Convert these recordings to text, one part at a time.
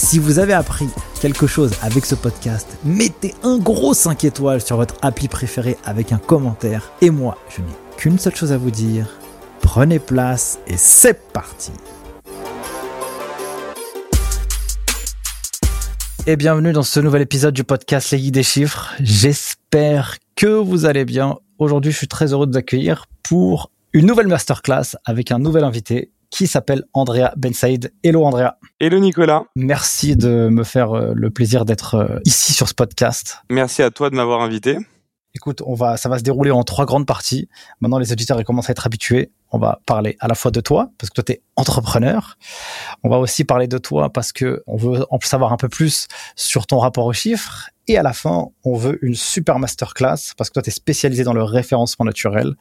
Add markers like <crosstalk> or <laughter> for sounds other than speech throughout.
Si vous avez appris quelque chose avec ce podcast, mettez un gros 5 étoiles sur votre appli préféré avec un commentaire. Et moi, je n'ai qu'une seule chose à vous dire. Prenez place et c'est parti Et bienvenue dans ce nouvel épisode du podcast Les Guides des Chiffres. J'espère que vous allez bien. Aujourd'hui, je suis très heureux de vous accueillir pour une nouvelle masterclass avec un nouvel invité qui s'appelle Andrea Ben Saïd. Hello Andrea. Hello Nicolas. Merci de me faire euh, le plaisir d'être euh, ici sur ce podcast. Merci à toi de m'avoir invité. Écoute, on va, ça va se dérouler en trois grandes parties. Maintenant, les auditeurs ils commencent à être habitués. On va parler à la fois de toi, parce que toi, tu es entrepreneur. On va aussi parler de toi parce que on veut en savoir un peu plus sur ton rapport aux chiffres. Et à la fin, on veut une super masterclass parce que toi, tu es spécialisé dans le référencement naturel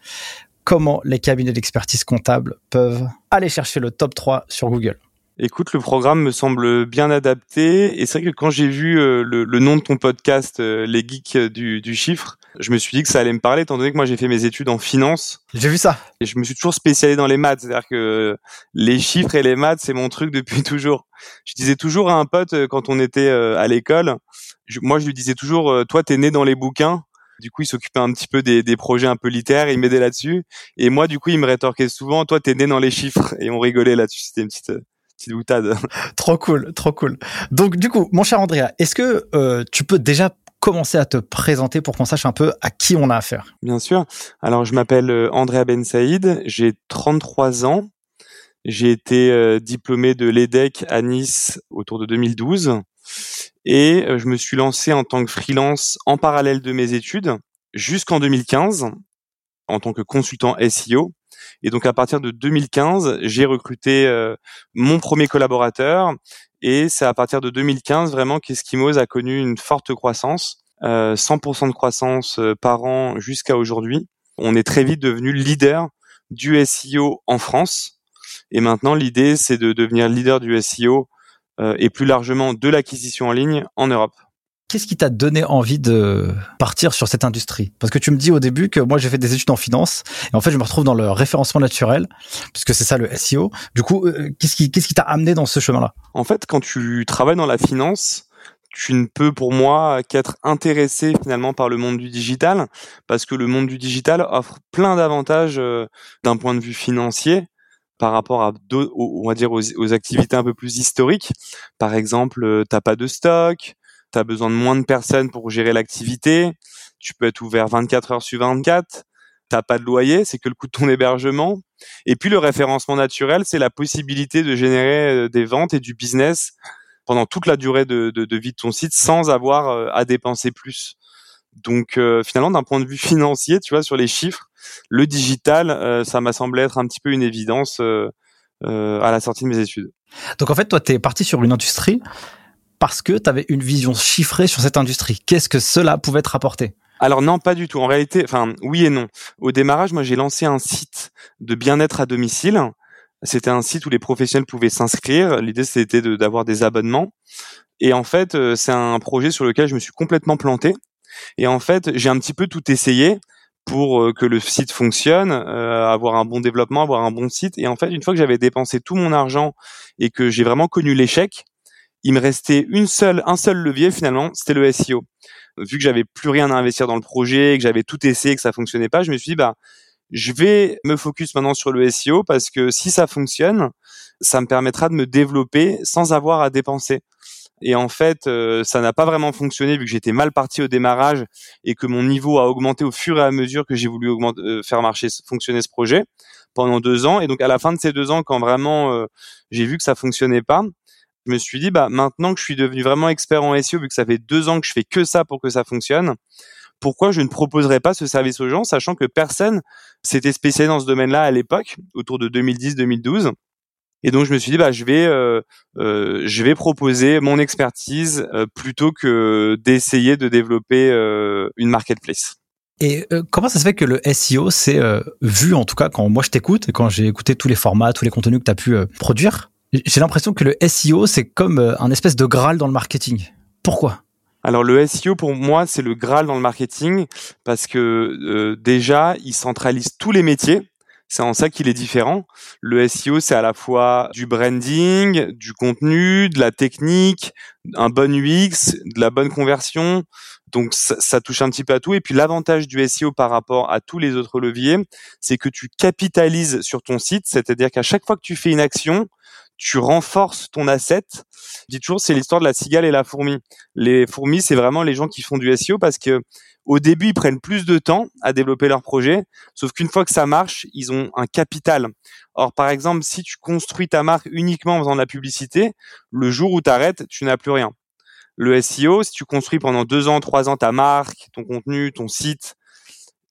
comment les cabinets d'expertise comptable peuvent aller chercher le top 3 sur Google? Écoute, le programme me semble bien adapté et c'est vrai que quand j'ai vu euh, le, nom de ton podcast, euh, les geeks du, du, chiffre, je me suis dit que ça allait me parler étant donné que moi j'ai fait mes études en finance. J'ai vu ça. Et je me suis toujours spécialisé dans les maths, c'est-à-dire que les chiffres et les maths c'est mon truc depuis <laughs> toujours. Je disais toujours à un pote euh, quand on était à l'école, moi je lui disais toujours, toi t'es né dans les bouquins du coup, il s'occupait un petit peu des, des, projets un peu littéraires, il m'aidait là-dessus. Et moi, du coup, il me rétorquait souvent, toi, t'es né dans les chiffres. Et on rigolait là-dessus. C'était une petite, petite boutade. <laughs> trop cool, trop cool. Donc, du coup, mon cher Andrea, est-ce que euh, tu peux déjà commencer à te présenter pour qu'on sache un peu à qui on a affaire? Bien sûr. Alors, je m'appelle euh, Andrea Ben Saïd, j'ai 33 ans. J'ai été euh, diplômé de l'EDEC à Nice autour de 2012 et euh, je me suis lancé en tant que freelance en parallèle de mes études jusqu'en 2015 en tant que consultant SEO. Et donc à partir de 2015, j'ai recruté euh, mon premier collaborateur et c'est à partir de 2015 vraiment qu'Eskimos a connu une forte croissance, euh, 100% de croissance euh, par an jusqu'à aujourd'hui. On est très vite devenu leader du SEO en France. Et maintenant, l'idée, c'est de devenir leader du SEO et plus largement de l'acquisition en ligne en Europe. Qu'est-ce qui t'a donné envie de partir sur cette industrie? Parce que tu me dis au début que moi j'ai fait des études en finance et en fait je me retrouve dans le référencement naturel puisque c'est ça le SEO. Du coup, euh, qu'est-ce qui qu'est-ce qui t'a amené dans ce chemin-là? En fait, quand tu travailles dans la finance, tu ne peux pour moi qu'être intéressé finalement par le monde du digital parce que le monde du digital offre plein d'avantages euh, d'un point de vue financier par rapport à deux, on va dire aux, activités un peu plus historiques. Par exemple, euh, t'as pas de stock, tu as besoin de moins de personnes pour gérer l'activité, tu peux être ouvert 24 heures sur 24, t'as pas de loyer, c'est que le coût de ton hébergement. Et puis le référencement naturel, c'est la possibilité de générer euh, des ventes et du business pendant toute la durée de vie de ton site sans avoir euh, à dépenser plus. Donc finalement, d'un point de vue financier, tu vois, sur les chiffres, le digital, euh, ça m'a semblé être un petit peu une évidence euh, euh, à la sortie de mes études. Donc en fait, toi, tu es parti sur une industrie parce que tu avais une vision chiffrée sur cette industrie. Qu'est-ce que cela pouvait te rapporter? Alors non, pas du tout. En réalité, enfin oui et non. Au démarrage, moi j'ai lancé un site de bien-être à domicile. C'était un site où les professionnels pouvaient s'inscrire. L'idée c'était d'avoir des abonnements. Et en fait, c'est un projet sur lequel je me suis complètement planté. Et en fait, j'ai un petit peu tout essayé pour euh, que le site fonctionne, euh, avoir un bon développement, avoir un bon site. Et en fait, une fois que j'avais dépensé tout mon argent et que j'ai vraiment connu l'échec, il me restait une seule, un seul levier finalement, c'était le SEO. Vu que j'avais plus rien à investir dans le projet, que j'avais tout essayé, que ça fonctionnait pas, je me suis dit bah je vais me focus maintenant sur le SEO parce que si ça fonctionne, ça me permettra de me développer sans avoir à dépenser. Et en fait, euh, ça n'a pas vraiment fonctionné vu que j'étais mal parti au démarrage et que mon niveau a augmenté au fur et à mesure que j'ai voulu euh, faire marcher, fonctionner ce projet pendant deux ans. Et donc à la fin de ces deux ans, quand vraiment euh, j'ai vu que ça fonctionnait pas, je me suis dit, bah, maintenant que je suis devenu vraiment expert en SEO, vu que ça fait deux ans que je fais que ça pour que ça fonctionne, pourquoi je ne proposerais pas ce service aux gens, sachant que personne s'était spécialisé dans ce domaine-là à l'époque, autour de 2010-2012. Et donc je me suis dit bah je vais euh, euh, je vais proposer mon expertise euh, plutôt que d'essayer de développer une marketplace. Et comment ça se fait que le SEO c'est vu en tout cas quand moi je t'écoute et quand j'ai écouté tous les formats, tous les contenus que tu as pu produire, j'ai l'impression que le SEO c'est comme un espèce de graal dans le marketing. Pourquoi? Alors le SEO pour moi c'est le graal dans le marketing parce que déjà il centralise tous les métiers c'est en ça qu'il est différent. Le SEO, c'est à la fois du branding, du contenu, de la technique, un bon UX, de la bonne conversion. Donc ça, touche un petit peu à tout. Et puis l'avantage du SEO par rapport à tous les autres leviers, c'est que tu capitalises sur ton site, c'est-à-dire qu'à chaque fois que tu fais une action, tu renforces ton asset. Je dis toujours, c'est l'histoire de la cigale et la fourmi. Les fourmis, c'est vraiment les gens qui font du SEO parce que au début, ils prennent plus de temps à développer leur projet, sauf qu'une fois que ça marche, ils ont un capital. Or, par exemple, si tu construis ta marque uniquement en faisant de la publicité, le jour où tu arrêtes, tu n'as plus rien. Le SEO, si tu construis pendant deux ans, trois ans ta marque, ton contenu, ton site,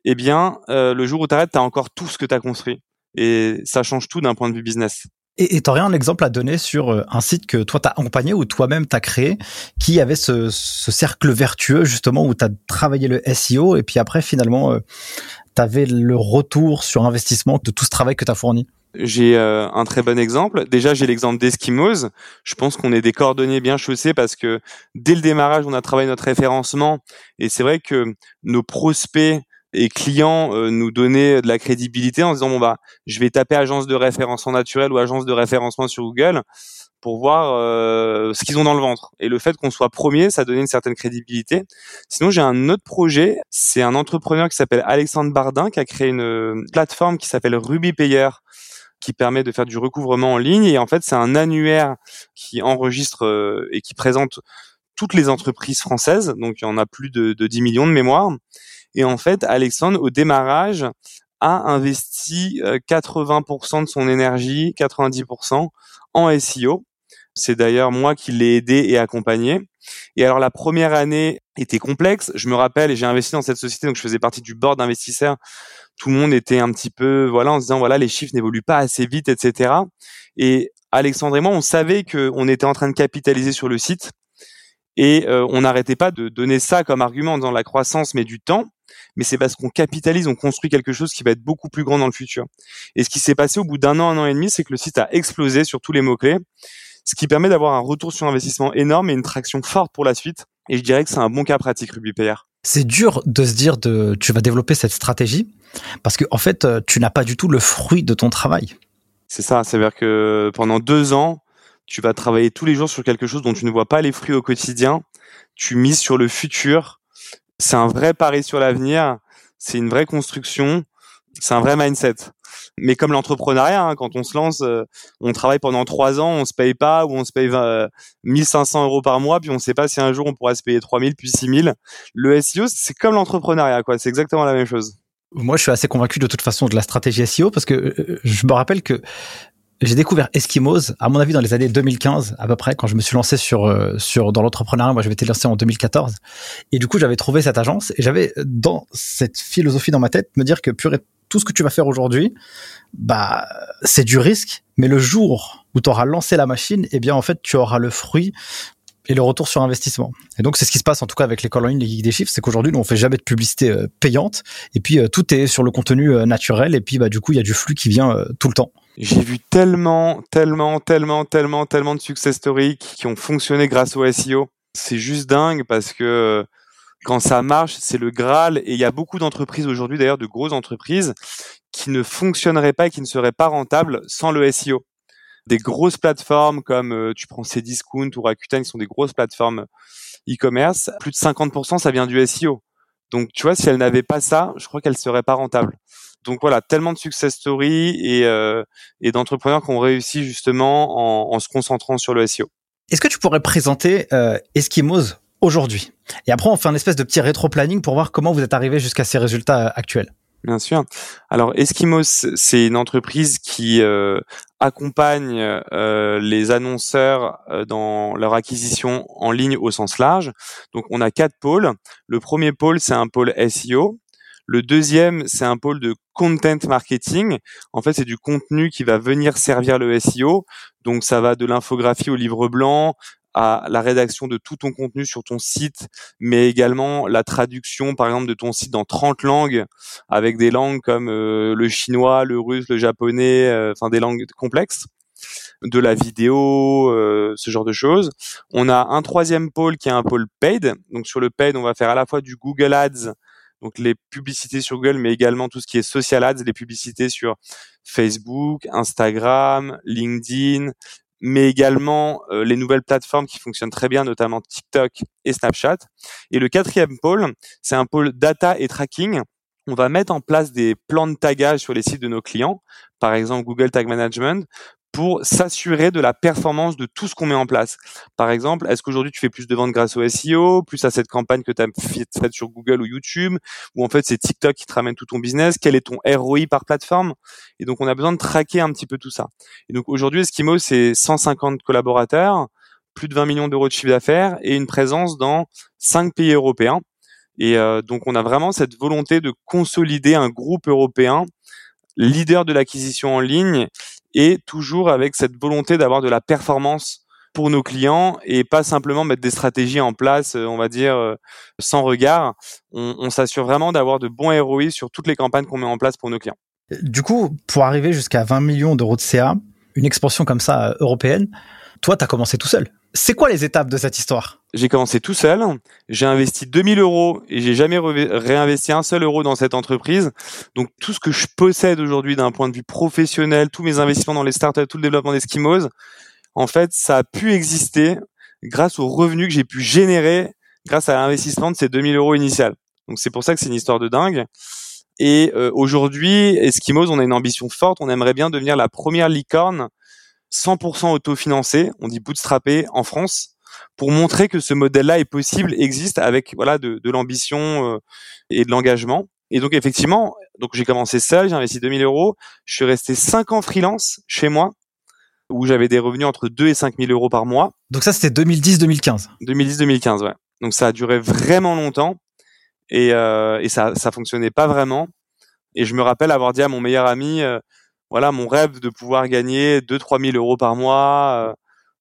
eh bien, euh, le jour où tu arrêtes, tu as encore tout ce que tu as construit. Et ça change tout d'un point de vue business. Et tu aurais un exemple à donner sur euh, un site que toi, tu as accompagné ou toi-même, tu as créé, qui avait ce, ce, cercle vertueux, justement, où tu as travaillé le SEO et puis après, finalement, euh, tu avais le retour sur investissement de tout ce travail que tu as fourni? J'ai euh, un très bon exemple. Déjà, j'ai l'exemple d'Eskimos. Je pense qu'on est des cordonniers bien chaussés parce que dès le démarrage, on a travaillé notre référencement. Et c'est vrai que nos prospects et clients euh, nous donnaient de la crédibilité en disant bon bah je vais taper agence de référencement naturel ou agence de référencement sur Google pour voir euh, ce qu'ils ont dans le ventre. Et le fait qu'on soit premier, ça donnait une certaine crédibilité. Sinon, j'ai un autre projet. C'est un entrepreneur qui s'appelle Alexandre Bardin qui a créé une plateforme qui s'appelle Ruby Payer qui permet de faire du recouvrement en ligne. Et en fait, c'est un annuaire qui enregistre euh, et qui présente toutes les entreprises françaises. Donc, il y en a plus de, de 10 millions de mémoire. Et en fait, Alexandre, au démarrage, a investi 80% euh, de son énergie, 90% en SEO. C'est d'ailleurs moi qui l'ai aidé et accompagné. Et alors la première année était complexe. Je me rappelle, et j'ai investi dans cette société, donc je faisais partie du board d'investisseurs. Tout le monde était un petit peu, voilà, en se disant voilà, les chiffres n'évoluent pas assez vite, etc. Et Alexandre et moi, on savait qu'on était en train de capitaliser sur le site. Et euh, on n'arrêtait pas de donner ça comme argument dans la croissance, mais du temps mais c'est parce qu'on capitalise, on construit quelque chose qui va être beaucoup plus grand dans le futur. Et ce qui s'est passé au bout d'un an, un an et demi, c'est que le site a explosé sur tous les mots-clés, ce qui permet d'avoir un retour sur investissement énorme et une traction forte pour la suite. Et je dirais que c'est un bon cas pratique RubyPayer. C'est dur de se dire de tu vas développer cette stratégie parce que en fait euh, tu n'as pas du tout le fruit de ton travail. C'est ça, c'est-à-dire que pendant deux ans, tu vas travailler tous les jours sur quelque chose dont tu ne vois pas les fruits au quotidien. Tu mises sur le futur c'est un vrai pari sur l'avenir, c'est une vraie construction, c'est un vrai mindset. Mais comme l'entrepreneuriat, hein, quand on se lance, euh, on travaille pendant trois ans, on se paye pas ou on se paye 1500 euros par mois, puis on ne sait pas si un jour on pourra se payer 3000 puis 6000. Le SEO, c'est comme l'entrepreneuriat, quoi. C'est exactement la même chose. Moi, je suis assez convaincu de toute façon de la stratégie SEO parce que euh, je me rappelle que j'ai découvert Eskimos, à mon avis, dans les années 2015, à peu près, quand je me suis lancé sur, euh, sur, dans l'entrepreneuriat. Moi, je m'étais lancé en 2014. Et du coup, j'avais trouvé cette agence et j'avais, dans cette philosophie dans ma tête, me dire que purée, tout ce que tu vas faire aujourd'hui, bah, c'est du risque. Mais le jour où tu auras lancé la machine, eh bien, en fait, tu auras le fruit et le retour sur investissement. Et donc c'est ce qui se passe en tout cas avec l'école en ligne, les geeks des chiffres, c'est qu'aujourd'hui nous on fait jamais de publicité euh, payante et puis euh, tout est sur le contenu naturel et puis bah du coup il y a du flux qui vient tout le temps. J'ai vu tellement, tellement, tellement, tellement, tellement de success stories qui ont fonctionné grâce au SEO. C'est juste dingue parce que quand ça marche, c'est le Graal. Et il y a beaucoup d'entreprises aujourd'hui, d'ailleurs, de grosses entreprises, qui ne fonctionneraient pas et qui ne seraient pas rentables sans le SEO. Des grosses plateformes comme euh, tu prends Cdiscount ou Rakuten, qui sont des grosses plateformes e-commerce, plus de 50% ça vient du SEO. Donc tu vois, si elles n'avaient pas ça, je crois qu'elles seraient pas rentables donc voilà, tellement de success stories et, euh, et d'entrepreneurs qui ont réussi justement en, en, se concentrant sur le SEO. Est-ce que tu pourrais présenter euh, aujourd'hui? Et après, on fait un espèce de petit rétro-planning pour voir comment vous êtes arrivé jusqu'à ces résultats actuels. Bien sûr. Alors Eskimos, c'est une entreprise qui euh, accompagne euh, les annonceurs euh, dans leur acquisition en ligne au sens large. Donc on a quatre pôles. Le premier pôle, c'est un pôle SEO. Le deuxième, c'est un pôle de content marketing. En fait, c'est du contenu qui va venir servir le SEO. Donc ça va de l'infographie au livre blanc, à la rédaction de tout ton contenu sur ton site, mais également la traduction, par exemple, de ton site dans 30 langues, avec des langues comme euh, le chinois, le russe, le japonais, euh, enfin des langues complexes de la vidéo, euh, ce genre de choses. On a un troisième pôle qui est un pôle paid. Donc sur le paid, on va faire à la fois du Google Ads, donc les publicités sur Google, mais également tout ce qui est social ads, les publicités sur Facebook, Instagram, LinkedIn, mais également euh, les nouvelles plateformes qui fonctionnent très bien, notamment TikTok et Snapchat. Et le quatrième pôle, c'est un pôle data et tracking. On va mettre en place des plans de tagage sur les sites de nos clients, par exemple Google Tag Management, pour s'assurer de la performance de tout ce qu'on met en place. Par exemple, est-ce qu'aujourd'hui tu fais plus de ventes grâce au SEO, plus à cette campagne que tu as faite sur Google ou YouTube, ou en fait c'est TikTok qui te ramène tout ton business, quel est ton ROI par plateforme? Et donc on a besoin de traquer un petit peu tout ça. Et donc aujourd'hui Eskimo c'est 150 collaborateurs, plus de 20 millions d'euros de chiffre d'affaires et une présence dans 5 pays européens. Et euh, donc on a vraiment cette volonté de consolider un groupe européen leader de l'acquisition en ligne et toujours avec cette volonté d'avoir de la performance pour nos clients et pas simplement mettre des stratégies en place, euh, on va dire, euh, sans regard. On, s'assure vraiment d'avoir de bons ROI sur toutes les campagnes qu'on met en place pour nos clients. Du coup, pour arriver jusqu'à 20 millions d'euros de CA, une expansion comme ça euh, européenne, toi, tu as commencé tout seul. C'est quoi les étapes de cette histoire? J'ai commencé tout seul. J'ai investi 2000 euros et j'ai jamais réinvesti un seul euro dans cette entreprise. Donc tout ce que je possède aujourd'hui d'un point de vue professionnel, tous mes investissements dans les startups, tout le développement d'Eskimos, en fait, ça a pu exister grâce aux revenus que j'ai pu générer grâce à l'investissement de ces 2000 euros initial. Donc c'est pour ça que c'est une histoire de dingue. Et euh, aujourd'hui, Eskimos, on a une ambition forte. On aimerait bien devenir la première licorne 100% autofinancé, on dit bootstrappé en France, pour montrer que ce modèle-là est possible, existe avec voilà de, l'ambition euh, et de l'engagement. Et donc effectivement, donc j'ai commencé seul, j'ai investi 2000 euros, je suis resté 5 ans freelance chez moi, où j'avais des revenus entre 2 et 5000 euros par mois. Donc ça c'était 2010-2015 2010-2015, ouais. Donc ça a duré vraiment longtemps et, euh, et ça ça fonctionnait pas vraiment. Et je me rappelle avoir dit à mon meilleur ami, euh, voilà mon rêve de pouvoir gagner 2-3 000 euros par mois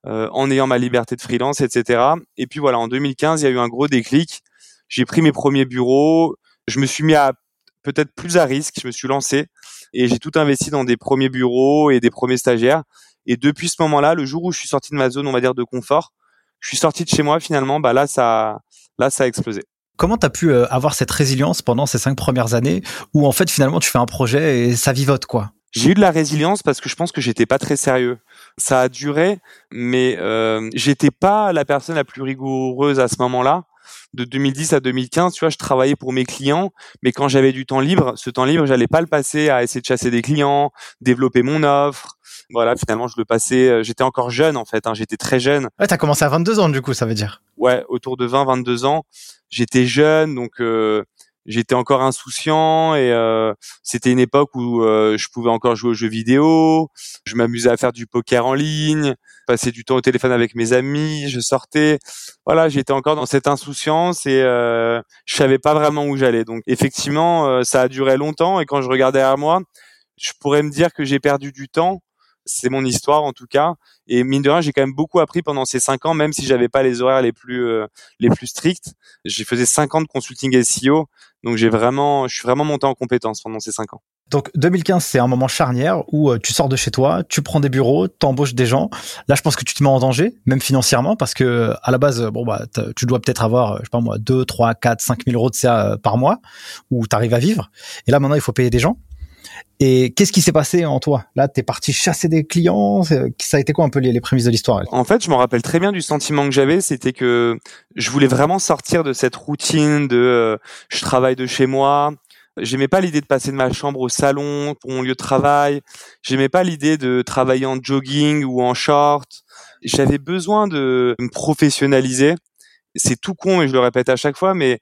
euh, euh, en ayant ma liberté de freelance, etc. Et puis voilà, en 2015, il y a eu un gros déclic. J'ai pris mes premiers bureaux, je me suis mis à peut-être plus à risque, je me suis lancé et j'ai tout investi dans des premiers bureaux et des premiers stagiaires. Et depuis ce moment-là, le jour où je suis sorti de ma zone, on va dire de confort, je suis sorti de chez moi finalement, bah là ça, là ça a explosé. Comment tu pu euh, avoir cette résilience pendant ces cinq premières années où en fait finalement tu fais un projet et ça vivote quoi? J'ai eu de la résilience parce que je pense que j'étais pas très sérieux. Ça a duré, mais euh, j'étais pas la personne la plus rigoureuse à ce moment-là. De 2010 à 2015, tu vois, je travaillais pour mes clients, mais quand j'avais du temps libre, ce temps libre, j'allais pas le passer à essayer de chasser des clients, développer mon offre. Voilà, finalement, je le passais. Euh, j'étais encore jeune en fait, hein, j'étais très jeune. Ouais, t'as commencé à 22 ans du coup, ça veut dire. Ouais, autour de 20, 22 ans. J'étais jeune, donc euh, j'étais encore insouciant et euh, c'était une époque où euh, je pouvais encore jouer aux jeux vidéo, je m'amusais à faire du poker en ligne, passer du temps au téléphone avec mes amis, je sortais. Voilà, j'étais encore dans cette insouciance et euh, je savais pas vraiment où j'allais. Donc effectivement, euh, ça a duré longtemps et quand je regardais à moi, je pourrais me dire que j'ai perdu du temps c'est mon histoire en tout cas. Et mine de rien, j'ai quand même beaucoup appris pendant ces cinq ans, même si j'avais pas les horaires les plus euh, les plus stricts. J'ai faisais cinq ans de consulting SEO, donc j'ai vraiment, je suis vraiment monté en compétence pendant ces cinq ans. Donc 2015, c'est un moment charnière où euh, tu sors de chez toi, tu prends des bureaux, t'embauches des gens. Là, je pense que tu te mets en danger, même financièrement, parce que à la base, bon bah, tu dois peut-être avoir, je sais pas moi, 2, 3, 4, 5 000 euros de CA par mois, où tu arrives à vivre. Et là, maintenant, il faut payer des gens. Et qu'est-ce qui s'est passé en toi? Là, t'es parti chasser des clients. Ça a été quoi un peu les, prémices de l'histoire En fait, je me rappelle très bien du sentiment que j'avais, c'était que je voulais vraiment sortir de cette routine de euh, je travaille de chez moi. J'aimais pas l'idée de passer de ma chambre au salon pour mon lieu de travail. J'aimais pas l'idée de travailler en jogging ou en short. J'avais besoin de me professionnaliser c'est tout con et je le répète à chaque fois, mais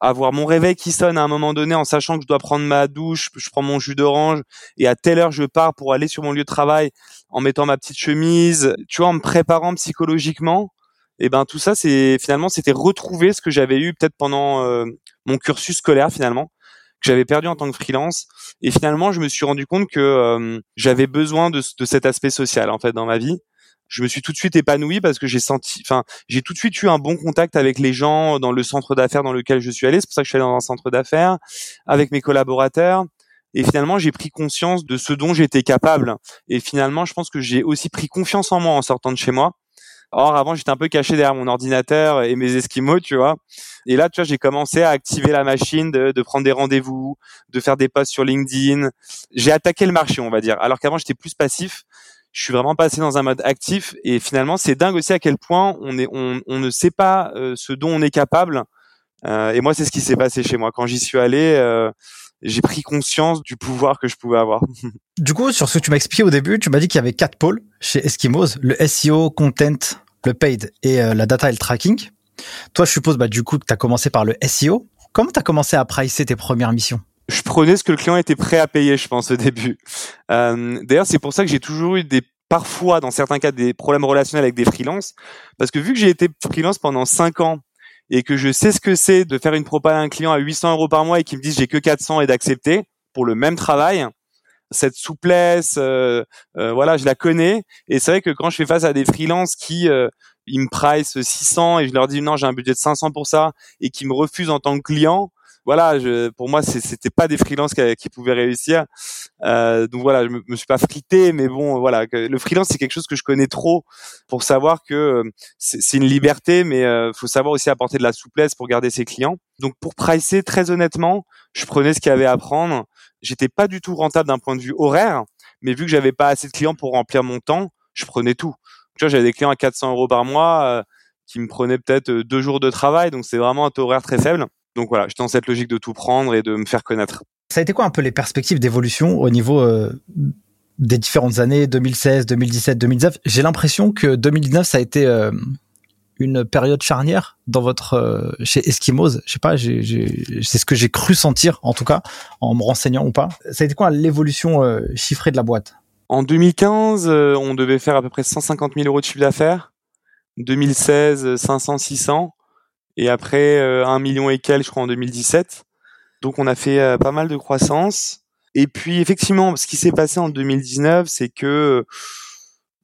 avoir mon réveil qui sonne à un moment donné en sachant que je dois prendre ma douche, je prends mon jus d'orange et à telle heure je pars pour aller sur mon lieu de travail en mettant ma petite chemise, tu vois, en me préparant psychologiquement. Et ben tout ça, c'est finalement c'était retrouver ce que j'avais eu peut-être pendant euh, mon cursus scolaire finalement que j'avais perdu en tant que freelance. Et finalement, je me suis rendu compte que euh, j'avais besoin de, de cet aspect social en fait dans ma vie je me suis tout de suite épanoui parce que j'ai senti, enfin, j'ai tout de suite eu un bon contact avec les gens dans le centre d'affaires dans lequel je suis allé. C'est pour ça que je suis allé dans un centre d'affaires avec mes collaborateurs. Et finalement, j'ai pris conscience de ce dont j'étais capable. Et finalement, je pense que j'ai aussi pris confiance en moi en sortant de chez moi. Or, avant, j'étais un peu caché derrière mon ordinateur et mes esquimaux, tu vois. Et là, tu vois, j'ai commencé à activer la machine, de, de prendre des rendez-vous, de faire des posts sur LinkedIn. J'ai attaqué le marché, on va dire. Alors qu'avant, j'étais plus passif je suis vraiment passé dans un mode actif et finalement c'est dingue aussi à quel point on est on, on ne sait pas euh, ce dont on est capable. Euh, et moi c'est ce qui s'est passé chez moi. Quand j'y suis allé euh, j'ai pris conscience du pouvoir que je pouvais avoir. <laughs> du coup sur ce que tu m'as expliqué au début tu m'as dit qu'il y avait quatre pôles chez Eskimos le SEO content le paid et la data et le tracking. Toi je suppose bah du coup que tu as commencé par le SEO comment tu as commencé à pricer tes premières missions? Je prenais ce que le client était prêt à payer, je pense, au début. Euh, D'ailleurs, c'est pour ça que j'ai toujours eu des parfois, dans certains cas, des problèmes relationnels avec des freelances, parce que vu que j'ai été freelance pendant cinq ans et que je sais ce que c'est de faire une propale à un client à 800 euros par mois et qu'il me dise j'ai que 400 et d'accepter pour le même travail, cette souplesse, euh, euh, voilà, je la connais. Et c'est vrai que quand je fais face à des freelances qui euh, ils me price 600 et je leur dis non, j'ai un budget de 500 pour ça et qui me refusent en tant que client, voilà, je, pour moi, c'était pas des freelances qui, qui pouvaient réussir. Euh, donc voilà, je me, me suis pas frité, mais bon, voilà, le freelance c'est quelque chose que je connais trop pour savoir que euh, c'est une liberté, mais euh, faut savoir aussi apporter de la souplesse pour garder ses clients. Donc pour pricer, très honnêtement, je prenais ce qu'il y avait à prendre. J'étais pas du tout rentable d'un point de vue horaire, mais vu que j'avais pas assez de clients pour remplir mon temps, je prenais tout. Tu vois, j'avais des clients à 400 euros par mois euh, qui me prenaient peut-être deux jours de travail, donc c'est vraiment un taux horaire très faible. Donc voilà, j'étais dans cette logique de tout prendre et de me faire connaître. Ça a été quoi un peu les perspectives d'évolution au niveau euh, des différentes années 2016, 2017, 2019 J'ai l'impression que 2019 ça a été euh, une période charnière dans votre euh, chez Eskimos. Je sais pas, c'est ce que j'ai cru sentir en tout cas en me renseignant ou pas. Ça a été quoi l'évolution chiffrée de la boîte? En 2015, on devait faire à peu près 150 000 euros de chiffre d'affaires. 2016, 500, 600 et après euh, un million et quelques, je crois, en 2017. Donc on a fait euh, pas mal de croissance. Et puis effectivement, ce qui s'est passé en 2019, c'est que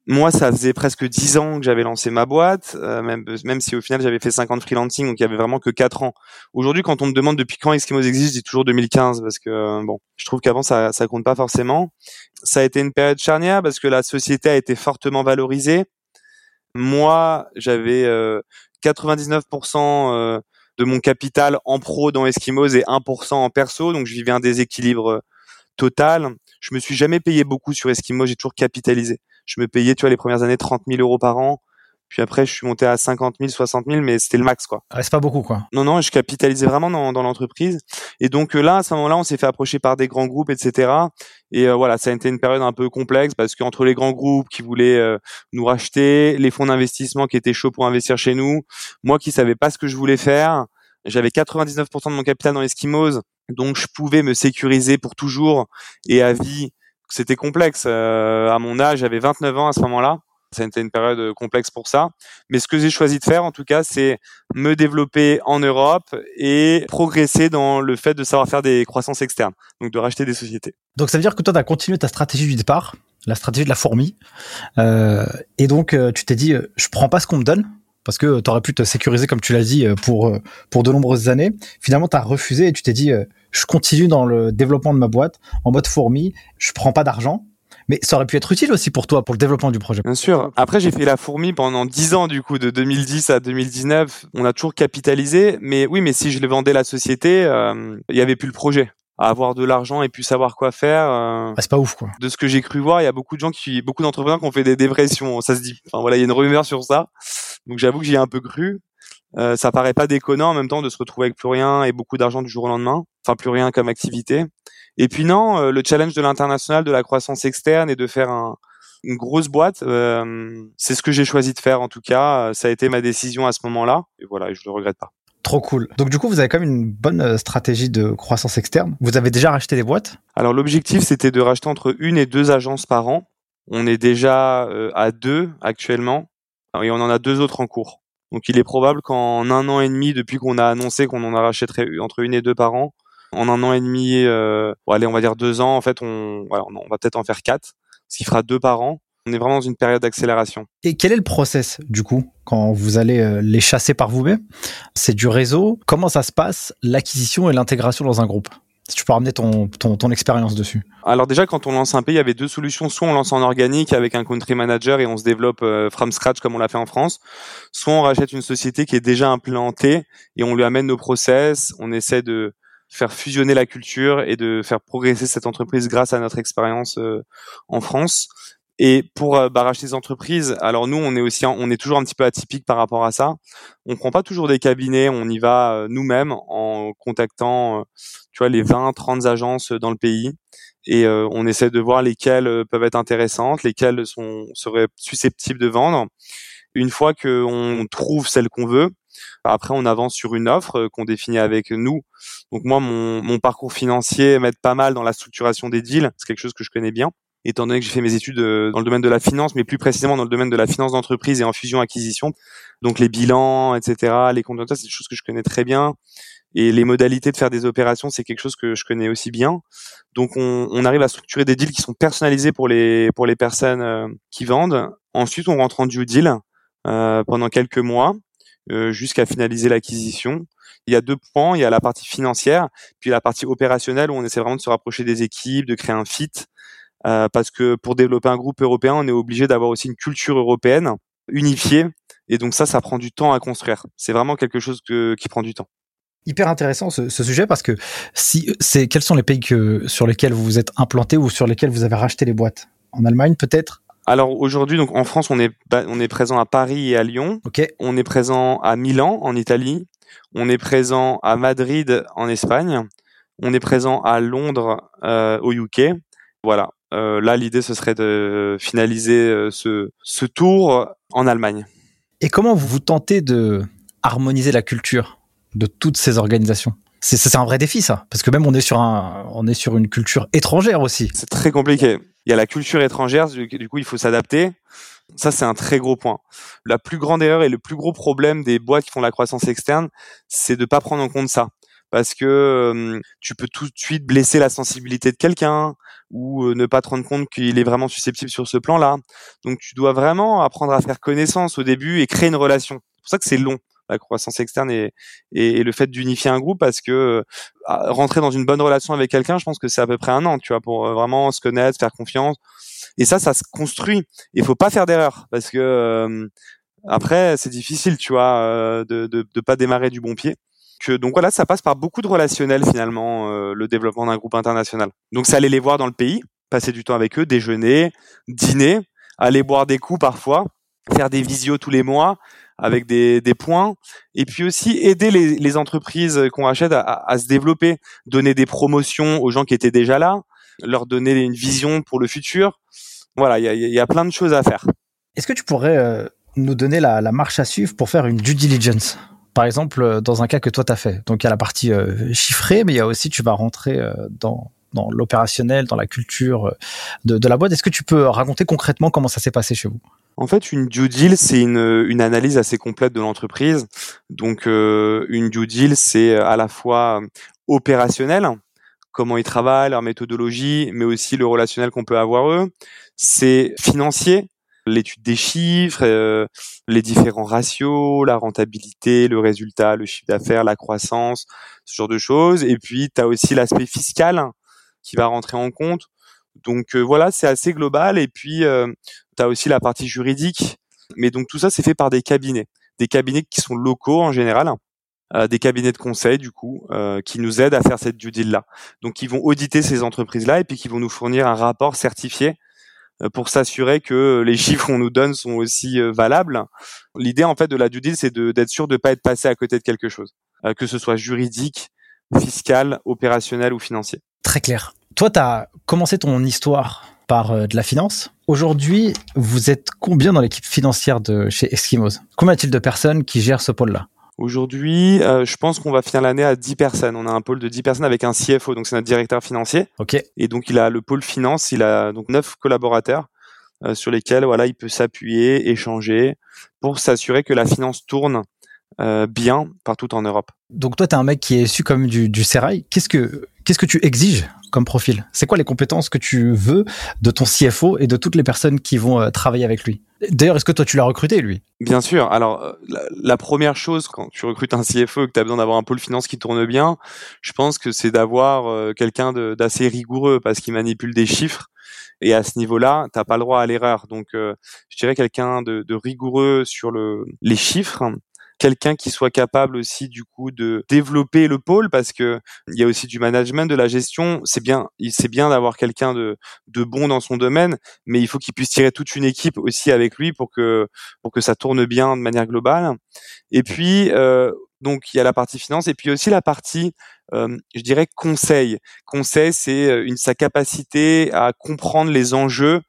moi, ça faisait presque dix ans que j'avais lancé ma boîte, euh, même, même si au final j'avais fait 50 freelancing, donc il y avait vraiment que quatre ans. Aujourd'hui, quand on me demande depuis quand Eskimos existe, je dis toujours 2015 parce que bon, je trouve qu'avant ça, ça compte pas forcément. Ça a été une période charnière parce que la société a été fortement valorisée. Moi, j'avais 99% euh, de mon capital en pro dans Eskimos et 1% en perso, donc je vivais un déséquilibre euh, total. Je me suis jamais payé beaucoup sur Eskimos, j'ai toujours capitalisé. Je me payais, tu vois, les premières années 30 000 euros par an. Puis après, je suis monté à 50 000, 60 000, mais c'était le max, quoi. Ah, c'est pas beaucoup, quoi. Non, non, je capitalisais vraiment dans, dans l'entreprise. Et donc euh, là, à ce moment-là, on s'est fait approcher par des grands groupes, etc. Et euh, voilà, ça a été une période un peu complexe parce qu'entre les grands groupes qui voulaient euh, nous racheter, les fonds d'investissement qui étaient chauds pour investir chez nous, moi qui savais pas ce que je voulais faire, j'avais 99% de mon capital dans Eskimos, donc je pouvais me sécuriser pour toujours et à vie. C'était complexe. à mon âge, j'avais 29 ans à ce moment-là. Ça a été une période euh, complexe pour ça. Mais ce que j'ai choisi de faire, en tout cas, c'est me développer en Europe et progresser dans le fait de savoir faire des croissances externes, donc de racheter des sociétés. Donc ça veut dire que toi, tu as continué ta stratégie du départ, la stratégie de la fourmi. Euh, et donc, euh, tu t'es dit, euh, je prends pas ce qu'on me donne, parce que tu aurais pu te sécuriser, comme tu l'as dit, pour, pour de nombreuses années. Finalement, tu as refusé et tu t'es dit, je continue dans le développement de ma boîte en mode fourmi, je prends pas d'argent, mais ça aurait pu être utile aussi pour toi, pour le développement du projet. Bien sûr. Après, j'ai fait la fourmi pendant 10 ans, du coup, de 2010 à 2019. On a toujours capitalisé. Mais oui, mais si je le vendais la société, euh, il y avait plus le projet avoir de l'argent et puis savoir quoi faire. Euh, ah, c'est pas ouf quoi. De ce que j'ai cru voir, il y a beaucoup de gens qui, beaucoup d'entrepreneurs qui ont fait des dépressions. Ça se dit. Enfin voilà, il y a une rumeur sur ça. Donc j'avoue que j'y ai un peu cru. Euh, ça paraît pas déconnant en même temps de se retrouver avec plus rien et beaucoup d'argent du jour au lendemain. Enfin plus rien comme activité. Et puis non, euh, le challenge de l'international, de la croissance externe et de faire un, Une grosse boîte, euh, c'est ce que j'ai choisi de faire en tout cas. Ça a été ma décision à ce moment-là. Et voilà, je le regrette pas. Trop cool. Donc du coup, vous avez quand même une bonne euh, stratégie de croissance externe. Vous avez déjà racheté des boîtes? Alors l'objectif, c'était de racheter entre une et deux agences par an. On est déjà euh, à deux actuellement et on en a deux autres en cours. Donc il est probable qu'en un an et demi, depuis qu'on a annoncé qu'on en rachèterait entre une et deux par an, en un an et demi, euh, allez, on va dire deux ans, en fait, on, voilà, on va peut-être en faire quatre, ce qui fera deux par an. On est vraiment dans une période d'accélération. Et quel est le process du coup quand vous allez euh, les chasser par vous-même? C'est du réseau? Comment ça se passe l'acquisition et l'intégration dans un groupe? Si tu peux ramener ton, ton, ton expérience dessus. Alors déjà, quand on lance un pays, il y avait deux solutions. Soit on lance en organique avec un country manager et on se développe euh, from scratch comme on l'a fait en France. Soit on rachète une société qui est déjà implantée et on lui amène nos process. On essaie de faire fusionner la culture et de faire progresser cette entreprise grâce à notre expérience euh, en France. Et pour euh, bah, racheter des entreprises, alors nous, on est aussi, on est toujours un petit peu atypique par rapport à ça. On prend pas toujours des cabinets, on y va euh, nous-mêmes en contactant, euh, tu vois, les 20, 30 agences dans le pays. Et on essaie de voir lesquelles peuvent être intéressantes, lesquelles sont, seraient susceptibles de vendre. Une fois qu'on trouve celle qu'on veut, après on avance sur une offre qu'on définit avec nous. Donc moi, mon, mon parcours financier m'aide pas mal dans la structuration des deals. C'est quelque chose que je connais bien étant donné que j'ai fait mes études euh, dans le domaine de la finance, mais plus précisément dans le domaine de la finance d'entreprise et en fusion-acquisition. Donc les bilans, etc., les comptes c'est des choses que je connais très bien. Et les modalités de faire des opérations, c'est quelque chose que je connais aussi bien. Donc on, on, arrive à structurer des deals qui sont personnalisés pour les pour les personnes euh, qui vendent. Ensuite, on rentre en due deal euh, pendant quelques mois euh, jusqu'à finaliser l'acquisition. Il y a deux points, il y a la partie financière, puis la partie opérationnelle où on essaie vraiment de se rapprocher des équipes, de créer un fit, euh, parce que pour développer un groupe européen, on est obligé d'avoir aussi une culture européenne unifiée. Et donc ça, ça prend du temps à construire. C'est vraiment quelque chose qui prend du temps. Hyper intéressant ce, sujet parce que si c'est quels sont les pays que, sur lesquels vous vous êtes implanté ou sur lesquels vous avez racheté les boîtes? En Allemagne peut-être? Alors aujourd'hui, donc en France, on est on est présent à Paris et à Lyon. On est présent à Milan en Italie. On est présent à Madrid en Espagne. On est présent à Londres euh, au UK. Voilà. Euh, là, l'idée, ce serait de finaliser euh, ce, ce tour en Allemagne. Et comment vous vous tentez de harmoniser la culture de toutes ces organisations? C'est, un vrai défi, ça, parce que même on est sur un, on est sur une culture étrangère aussi. C'est très compliqué. Il y a la culture étrangère, du coup, il faut s'adapter. Ça, c'est un très gros point. La plus grande erreur et le plus gros problème des boîtes qui font la croissance externe, c'est de pas prendre en compte ça parce que euh, tu peux tout de suite blesser la sensibilité de quelqu'un ou euh, ne pas te rendre compte qu'il est vraiment susceptible sur ce plan-là. Donc tu dois vraiment apprendre à faire connaissance au début et créer une relation. C'est pour ça que c'est long la croissance externe et, et, le fait d'unifier un groupe parce que euh, rentrer dans une bonne relation avec quelqu'un, je pense que c'est à peu près un an, tu vois, pour vraiment se connaître, faire confiance. Et ça, ça se construit. Il faut pas faire d'erreur parce que après, c'est difficile, tu vois, de, de, de pas démarrer du bon pied donc voilà, ça passe par beaucoup de relationnel finalement euh, le développement d'un groupe international. Donc c'est aller les voir dans le pays, passer du temps avec eux, déjeuner, dîner, aller boire des coups parfois, faire des visios tous les mois avec des, des points, et puis aussi aider les, les entreprises qu'on achète à, à, se développer, donner des promotions aux gens qui étaient déjà là, leur donner une vision pour le futur. Voilà, il y a, y a, plein de choses à faire. Est-ce que tu pourrais euh, nous donner la, la marche à suivre pour faire une due diligence? Par exemple, euh, dans un cas que toi tu as fait. Donc il y a la partie euh, chiffrée, mais il y a aussi tu vas rentrer euh, dans dans l'opérationnel, dans la culture de, de la boîte. Est-ce que tu peux raconter concrètement comment ça s'est passé chez vous? En fait, une due deal, c'est une, une analyse assez complète de l'entreprise. Donc, une due deal, c'est à la fois opérationnel, comment ils travaillent, leur méthodologie, mais aussi le relationnel qu'on peut avoir eux. C'est financier, l'étude des chiffres, euh, les différents ratios, la rentabilité, le résultat, le chiffre d'affaires, la croissance, ce genre de choses. Et puis, tu as aussi l'aspect fiscal qui va rentrer en compte. Donc euh, voilà, c'est assez global. Et puis, euh, tu as aussi la partie juridique. Mais donc tout ça, c'est fait par des cabinets. Des cabinets qui sont locaux en général. des cabinets de conseil du coup qui nous aident à faire cette due deal là. Donc ils vont auditer ces entreprises là et puis qui vont nous fournir un rapport certifié euh, pour s'assurer que les chiffres qu'on nous donne sont aussi euh, valables. L'idée en fait de la due deal, c'est d'être sûr de ne pas être passé à côté de quelque chose, euh, que ce soit juridique, fiscal, opérationnel ou financier. Très clair. Toi, tu as commencé ton histoire par euh, de la finance. Aujourd'hui, vous êtes combien dans l'équipe financière de chez Eskimos? Combien y a-t-il de personnes qui gèrent ce pôle-là? Aujourd'hui, euh, je pense qu'on va finir l'année à 10 personnes. On a un pôle de 10 personnes avec un CFO, donc c'est notre directeur financier. Ok. Et donc il a le pôle finance, il a donc neuf collaborateurs euh, sur lesquels voilà il peut s'appuyer, échanger pour s'assurer que la finance tourne euh, bien partout en Europe. Donc toi, tu es un mec qui est issu comme du, du Serail. Qu'est-ce que qu'est-ce que tu exiges comme profil? C'est quoi les compétences que tu veux de ton CFO et de toutes les personnes qui vont euh, travailler avec lui? D'ailleurs, est-ce que toi tu l'as recruté lui? Bien sûr. Alors euh, la, la, première chose quand tu recrutes un CFO et que tu as besoin d'avoir un pôle finance qui tourne bien, je pense que c'est d'avoir euh, quelqu'un d'assez rigoureux parce qu'il manipule des chiffres. Et à ce niveau-là, t'as pas le droit à l'erreur. Donc, je dirais quelqu'un de, de, rigoureux sur le, les chiffres, quelqu'un qui soit capable aussi du coup de développer le pôle parce que il y a aussi du management, de la gestion. C'est bien, c'est bien d'avoir quelqu'un de, de bon dans son domaine, mais il faut qu'il puisse tirer toute une équipe aussi avec lui pour que pour que ça tourne bien de manière globale. Et puis euh, donc il y a la partie finance et puis aussi la partie, euh, je dirais conseil. Conseil, c'est euh, sa capacité à comprendre les enjeux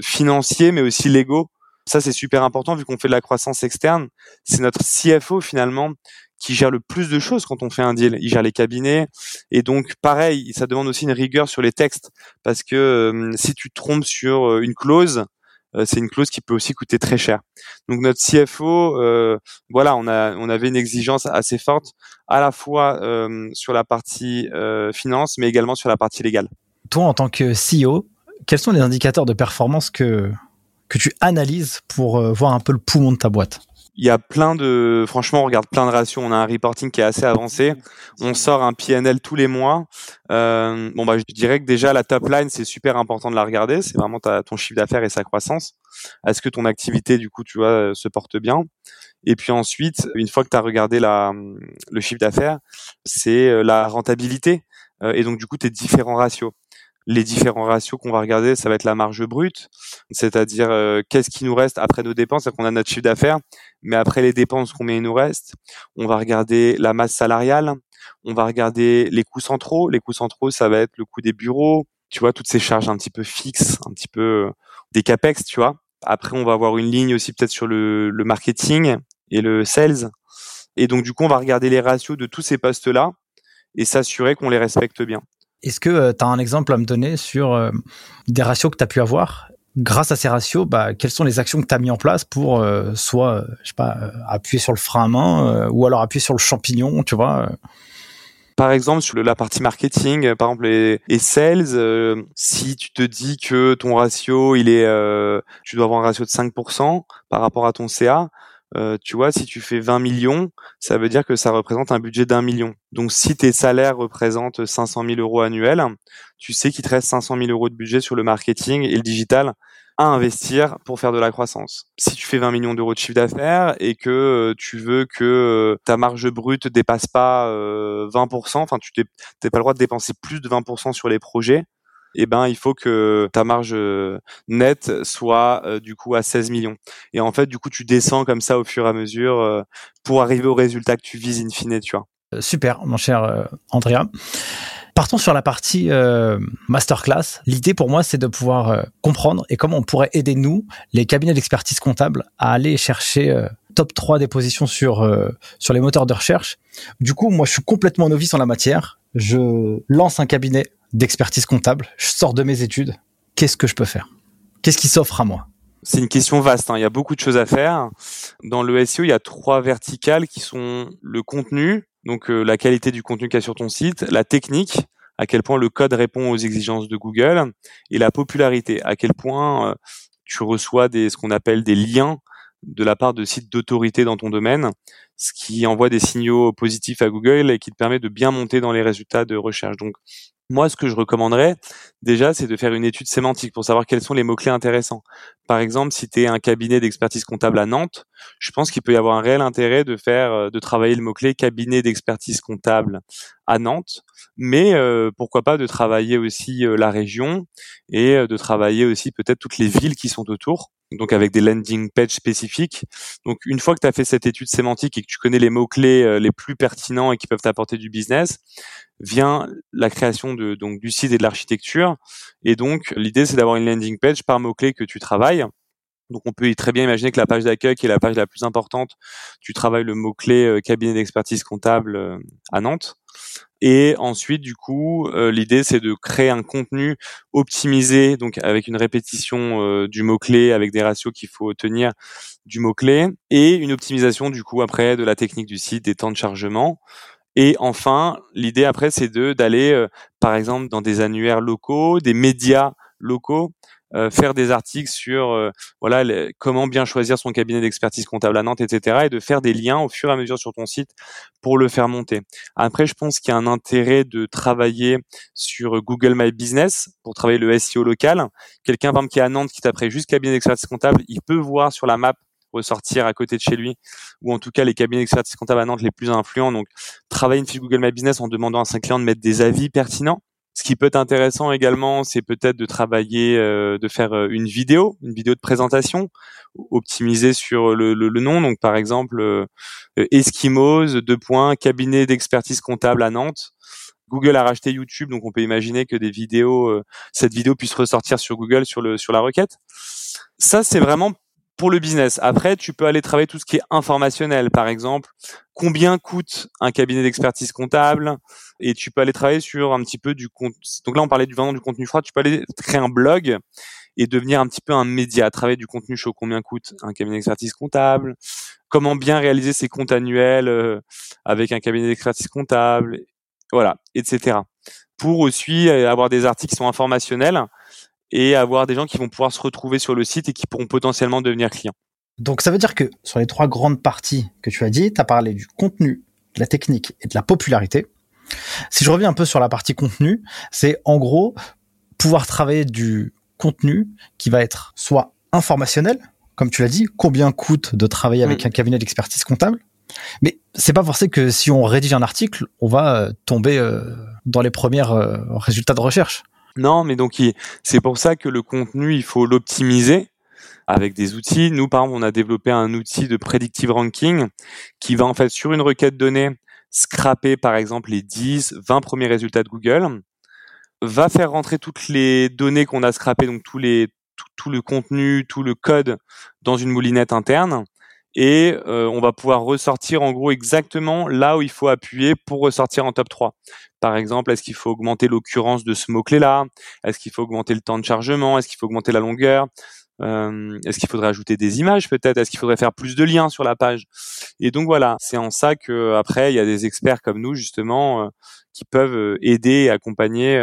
financiers mais aussi légaux ça, c'est super important vu qu'on fait de la croissance externe. C'est notre CFO finalement qui gère le plus de choses quand on fait un deal. Il gère les cabinets et donc pareil, ça demande aussi une rigueur sur les textes parce que euh, si tu trompes sur euh, une clause, euh, c'est une clause qui peut aussi coûter très cher. Donc notre CFO, voilà, on avait une exigence assez forte à la fois sur la partie finance, mais également sur la partie légale. Toi, en tant que CEO, quels sont les indicateurs de performance que que tu analyses pour euh, voir un peu le poumon de ta boîte il y a plein de, franchement, on regarde plein de ratios. On a un reporting qui est assez avancé. On sort un PNL tous les mois. Euh, bon, bah, je dirais que déjà la top line, c'est super important de la regarder. C'est vraiment ta, ton chiffre d'affaires et sa croissance. Est-ce que ton activité, du coup, tu vois, se porte bien? Et puis ensuite, une fois que tu as regardé la, le chiffre d'affaires, c'est euh, la rentabilité. Euh, et donc, du coup, tes différents ratios les différents ratios qu'on va regarder, ça va être la marge brute, c'est-à-dire euh, qu'est-ce qui nous reste après nos dépenses, c'est qu'on a notre chiffre d'affaires, mais après les dépenses, combien il nous reste. On va regarder la masse salariale, on va regarder les coûts centraux. Les coûts centraux, ça va être le coût des bureaux, tu vois, toutes ces charges un petit peu fixes, un petit peu euh, des capex, tu vois. Après, on va avoir une ligne aussi peut-être sur le, le marketing et le sales. Et donc, du coup, on va regarder les ratios de tous ces postes-là et s'assurer qu'on les respecte bien. Est-ce que euh, tu as un exemple à me donner sur euh, des ratios que tu as pu avoir? Grâce à ces ratios, bah, quelles sont les actions que tu as mis en place pour euh, soit, je sais pas, appuyer sur le frein à main ou alors appuyer sur le champignon, tu vois par exemple sur la partie marketing, par exemple les, sales, si tu te dis que ton ratio il est, tu dois avoir un ratio de 5% par rapport à ton CA, euh, tu vois, si tu fais 20 millions, ça veut dire que ça représente un budget d'un million. Donc, si tes salaires représentent 500 000 euros annuels, tu sais qu'il te reste 500 000 euros de budget sur le marketing et le digital à investir pour faire de la croissance. Si tu fais 20 millions d'euros de chiffre d'affaires et que euh, tu veux que euh, ta marge brute dépasse pas 20%, enfin tu n'as pas le droit de dépenser plus de 20% sur les projets, eh ben il faut que ta marge euh, nette soit euh, du coup à 16 millions. Et en fait, du coup, tu descends comme ça au fur et à mesure euh, pour arriver au résultat que tu vises in fine, tu vois. Super, mon cher Andrea. Partons sur la partie masterclass. L'idée pour moi, c'est de pouvoir comprendre et comment on pourrait aider nous, les cabinets d'expertise comptable, à aller chercher top 3 des positions sur, sur les moteurs de recherche. Du coup, moi, je suis complètement novice en la matière. Je lance un cabinet d'expertise comptable, je sors de mes études, qu'est-ce que je peux faire? Qu'est-ce qui s'offre à moi? C'est une question vaste, hein. il y a beaucoup de choses à faire. Dans le SEO, il y a trois verticales qui sont le contenu, donc euh, la qualité du contenu qu'il y a sur ton site, la technique, à quel point le code répond aux exigences de Google, et la popularité, à quel point euh, tu reçois ce qu'on appelle des liens de la part de sites d'autorité dans ton domaine, ce qui envoie des signaux positifs à Google et qui te permet de bien monter dans les résultats de recherche. Moi, ce que je recommanderais, déjà, c'est de faire une étude sémantique pour savoir quels sont les mots-clés intéressants. Par exemple, si tu es un cabinet d'expertise comptable à Nantes, je pense qu'il peut y avoir un réel intérêt de faire, euh, de travailler le mot-clé cabinet d'expertise comptable à Nantes, mais euh, pourquoi pas de travailler aussi euh, la région et de travailler aussi peut-être toutes les villes qui sont autour donc avec des landing pages spécifiques. Donc une fois que tu as fait cette étude sémantique et que tu connais les mots-clés euh, les plus pertinents et qui peuvent t'apporter du business, vient la création de, donc du site et de l'architecture. Et donc l'idée c'est d'avoir une landing page par mot-clé que tu travailles. Donc on peut très bien imaginer que la page d'accueil, qui est la page la plus importante, tu travailles le mot-clé euh, cabinet d'expertise comptable euh, à Nantes. Et ensuite, du coup, euh, l'idée c'est de créer un contenu optimisé, donc avec une répétition du mot-clé, avec des ratios qu'il faut tenir du mot-clé, et une optimisation du coup après de la technique du site, des temps de chargement. Et enfin, l'idée après c'est d'aller, par exemple, dans des annuaires locaux, des médias locaux euh, faire des articles sur euh, voilà comment bien choisir son cabinet d'expertise comptable à Nantes, etc. et de faire des liens au fur et à mesure sur ton site pour le faire monter. Après, je pense qu'il y a un intérêt de travailler sur Google My Business pour travailler le SEO local. Quelqu'un par exemple qui est à Nantes qui taperait juste cabinet d'expertise comptable, il peut voir sur la map ressortir à côté de chez lui, ou en tout cas les cabinets d'expertise comptable à Nantes les plus influents. Donc, travailler une fiche Google My Business en demandant à ses clients de mettre des avis pertinents ce qui peut être intéressant également, c'est peut-être de travailler, euh, de faire euh, une vidéo, une vidéo de présentation, optimisée sur le, nom. Donc par exemple, euh, Eskimos, deux points, cabinet d'expertise comptable à Nantes. Google a racheté YouTube, donc on peut imaginer que des vidéos, cette vidéo puisse ressortir sur Google sur le sur la requête. Ça, c'est vraiment pour le business. Après, tu peux aller travailler tout ce qui est informationnel, par exemple, combien coûte un cabinet d'expertise comptable, et tu peux aller travailler sur un petit peu du compte. Donc là, on parlait du vraiment du contenu froid. Tu peux aller créer un blog et devenir un petit peu un média, travailler du contenu chaud. Combien coûte un cabinet d'expertise comptable? Comment bien réaliser ses comptes annuels euh, avec un cabinet d'expertise comptable? Voilà, etc. Pour aussi euh, avoir des articles qui sont informationnels et avoir des gens qui vont pouvoir se retrouver sur le site et qui pourront potentiellement devenir clients. Donc ça veut dire que sur les trois grandes parties que tu as dit, tu as parlé du contenu, de la technique et de la popularité. Si je reviens un peu sur la partie contenu, c'est en gros pouvoir travailler du contenu qui va être soit informationnel, comme tu l'as dit, combien coûte de travailler avec mm. un cabinet d'expertise comptable, mais c'est pas forcément que si on rédige un article, on va euh, tomber euh, dans les premiers euh, résultats de recherche. Non, mais donc c'est pour ça que le contenu, il faut l'optimiser avec des outils. Nous, par exemple, on a développé un outil de predictive ranking qui va en fait sur une requête donnée scraper par exemple les 10, 20 premiers résultats de Google, va faire rentrer toutes les données qu'on a scrapées, donc tous les tout, le contenu, tout le code dans une moulinette interne et euh, on va pouvoir ressortir en gros exactement là où il faut appuyer pour ressortir en top 3. Par exemple, est-ce qu'il faut augmenter l'occurrence de ce mot-clé-là? Est-ce qu'il faut augmenter le temps de chargement? Est-ce qu'il faut augmenter la longueur? Euh, Est-ce qu'il faudrait ajouter des images peut-être? Est-ce qu'il faudrait faire plus de liens sur la page? Et donc voilà, c'est en ça que après il y a des experts comme nous justement euh, qui peuvent aider et accompagner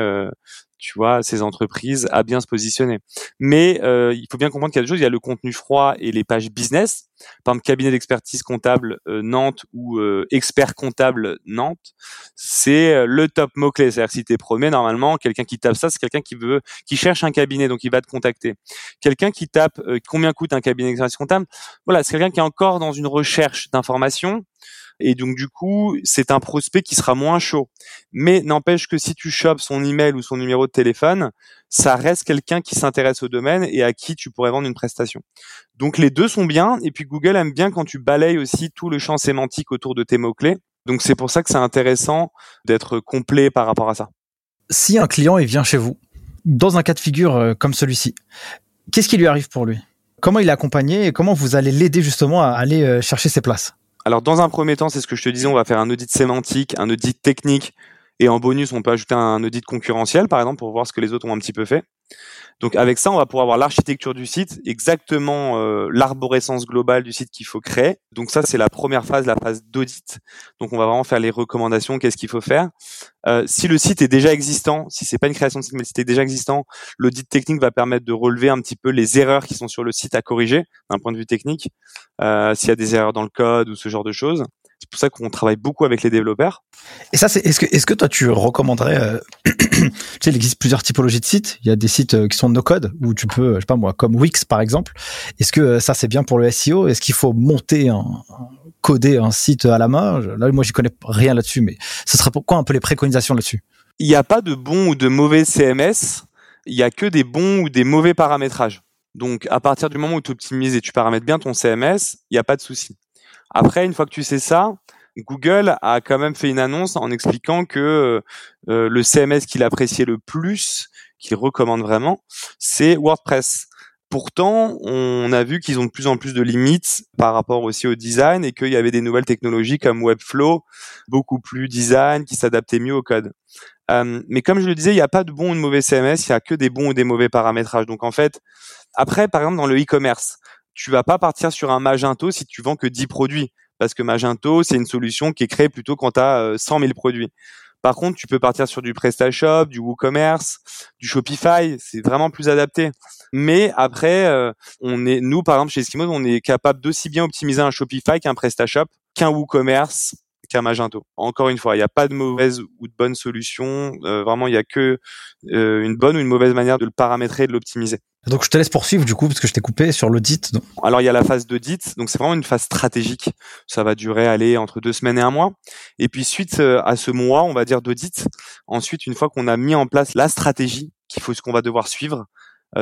tu vois, ces entreprises à bien se positionner. Mais euh, il faut bien comprendre qu'il y a des choses. Il y a le contenu froid et les pages business. Par exemple, cabinet d'expertise comptable euh, Nantes ou euh, expert comptable Nantes, c'est le top mot clé. C'est-à-dire si t'es premier, normalement, quelqu'un qui tape ça, c'est quelqu'un qui veut, qui cherche un cabinet, donc il va te contacter. Quelqu'un qui tape combien coûte un cabinet d'expertise comptable, voilà, c'est quelqu'un qui est encore dans une recherche d'informations et donc du coup, c'est un prospect qui sera moins chaud. Mais n'empêche que si tu chopes son email ou son numéro de téléphone, ça reste quelqu'un qui s'intéresse au domaine et à qui tu pourrais vendre une prestation. Donc les deux sont bien. Et puis Google aime bien quand tu balayes aussi tout le champ sémantique autour de tes mots-clés. Donc c'est pour ça que c'est intéressant d'être complet par rapport à ça. Si un client il vient chez vous, dans un cas de figure euh, comme celui-ci, qu'est-ce qui lui arrive pour lui? Comment il est accompagné et comment vous allez l'aider justement à aller euh, chercher ses places? Alors dans un premier temps, c'est ce que je te disais, on va faire un audit sémantique, un audit technique, et en bonus, on peut ajouter un audit concurrentiel, par exemple, pour voir ce que les autres ont un petit peu fait. Donc avec ça, on va pouvoir avoir l'architecture du site, exactement euh, l'arborescence globale du site qu'il faut créer. Donc ça, c'est la première phase, la phase d'audit. Donc on va vraiment faire les recommandations, qu'est-ce qu'il faut faire. Euh, si le site est déjà existant, si c'est pas une création de site, mais le site déjà existant, l'audit technique va permettre de relever un petit peu les erreurs qui sont sur le site à corriger d'un point de vue technique, euh, s'il y a des erreurs dans le code ou ce genre de choses. C'est pour ça qu'on travaille beaucoup avec les développeurs. Et ça, c'est est-ce que est-ce que toi tu recommanderais euh, <clears throat> Tu sais, il existe plusieurs typologies de sites. Il y a des sites euh, qui sont no code où tu peux, je sais pas moi, comme Wix par exemple. Est-ce que euh, ça c'est bien pour le SEO Est-ce qu'il faut monter un, coder un site à la main? Là, moi, j'y connais rien là-dessus, mais ce serait pourquoi un peu les préconisations là-dessus? Il n'y a pas de bon ou de mauvais CMS. Il y a que des bons ou des mauvais paramétrages. Donc, à partir du moment où tu optimises et tu paramètres bien ton CMS, il n'y a pas de souci. Après, une fois que tu sais ça, Google a quand même fait une annonce en expliquant que euh, le CMS qu'il appréciait le plus, qu'il recommande vraiment, c'est WordPress. Pourtant, on a vu qu'ils ont de plus en plus de limites par rapport aussi au design et qu'il y avait des nouvelles technologies comme Webflow, beaucoup plus design, qui s'adaptaient mieux au code. Euh, mais comme je le disais, il n'y a pas de bon ou de mauvais CMS, il y a que des bons ou des mauvais paramétrages. Donc en fait, après, par exemple, dans le e-commerce, tu vas pas partir sur un Magento si tu vends que 10 produits, parce que Magento, c'est une solution qui est créée plutôt quand tu as 100 000 produits. Par contre, tu peux partir sur du PrestaShop, du WooCommerce, du Shopify, c'est vraiment plus adapté. Mais après, euh, on est, nous, par exemple, chez Eskimo, on est capable d'aussi bien optimiser un Shopify qu'un PrestaShop, qu'un WooCommerce, qu'un Magento. Encore une fois, il n'y a pas de mauvaise ou de bonne solution. Euh, vraiment, il n'y a que euh, une bonne ou une mauvaise manière de le paramétrer et de l'optimiser. Donc je te laisse poursuivre du coup parce que je t'ai coupé sur l'audit. Alors il y a la phase d'audit, donc c'est vraiment une phase stratégique. Ça va durer aller entre deux semaines et un mois. Et puis suite euh, à ce mois, on va dire d'audit, ensuite une fois qu'on a mis en place la stratégie qu'il faut ce qu'on va devoir suivre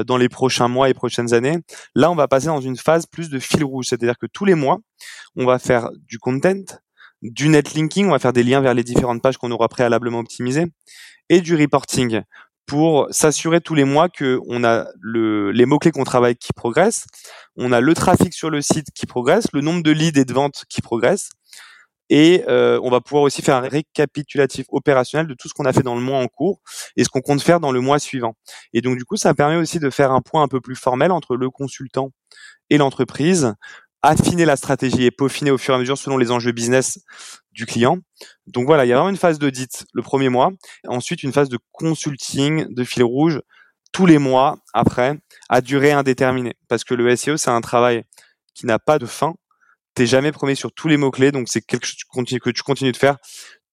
dans les prochains mois et prochaines années, là on va passer dans une phase plus de fil rouge, c'est-à-dire que tous les mois, on va faire du content, du netlinking, on va faire des liens vers les différentes pages qu'on aura préalablement optimisées, et du reporting pour s'assurer tous les mois que on a le, les mots-clés qu'on travaille qui progressent, on a le trafic sur le site qui progresse, le nombre de leads et de ventes qui progressent, et euh, on va pouvoir aussi faire un récapitulatif opérationnel de tout ce qu'on a fait dans le mois en cours et ce qu'on compte faire dans le mois suivant. Et donc du coup, ça permet aussi de faire un point un peu plus formel entre le consultant et l'entreprise affiner la stratégie et peaufiner au fur et à mesure selon les enjeux business du client. Donc voilà, il y a vraiment une phase d'audit le premier mois, ensuite une phase de consulting de fil rouge tous les mois après à durée indéterminée parce que le SEO c'est un travail qui n'a pas de fin. T'es jamais premier sur tous les mots clés, donc c'est quelque chose que tu continues de faire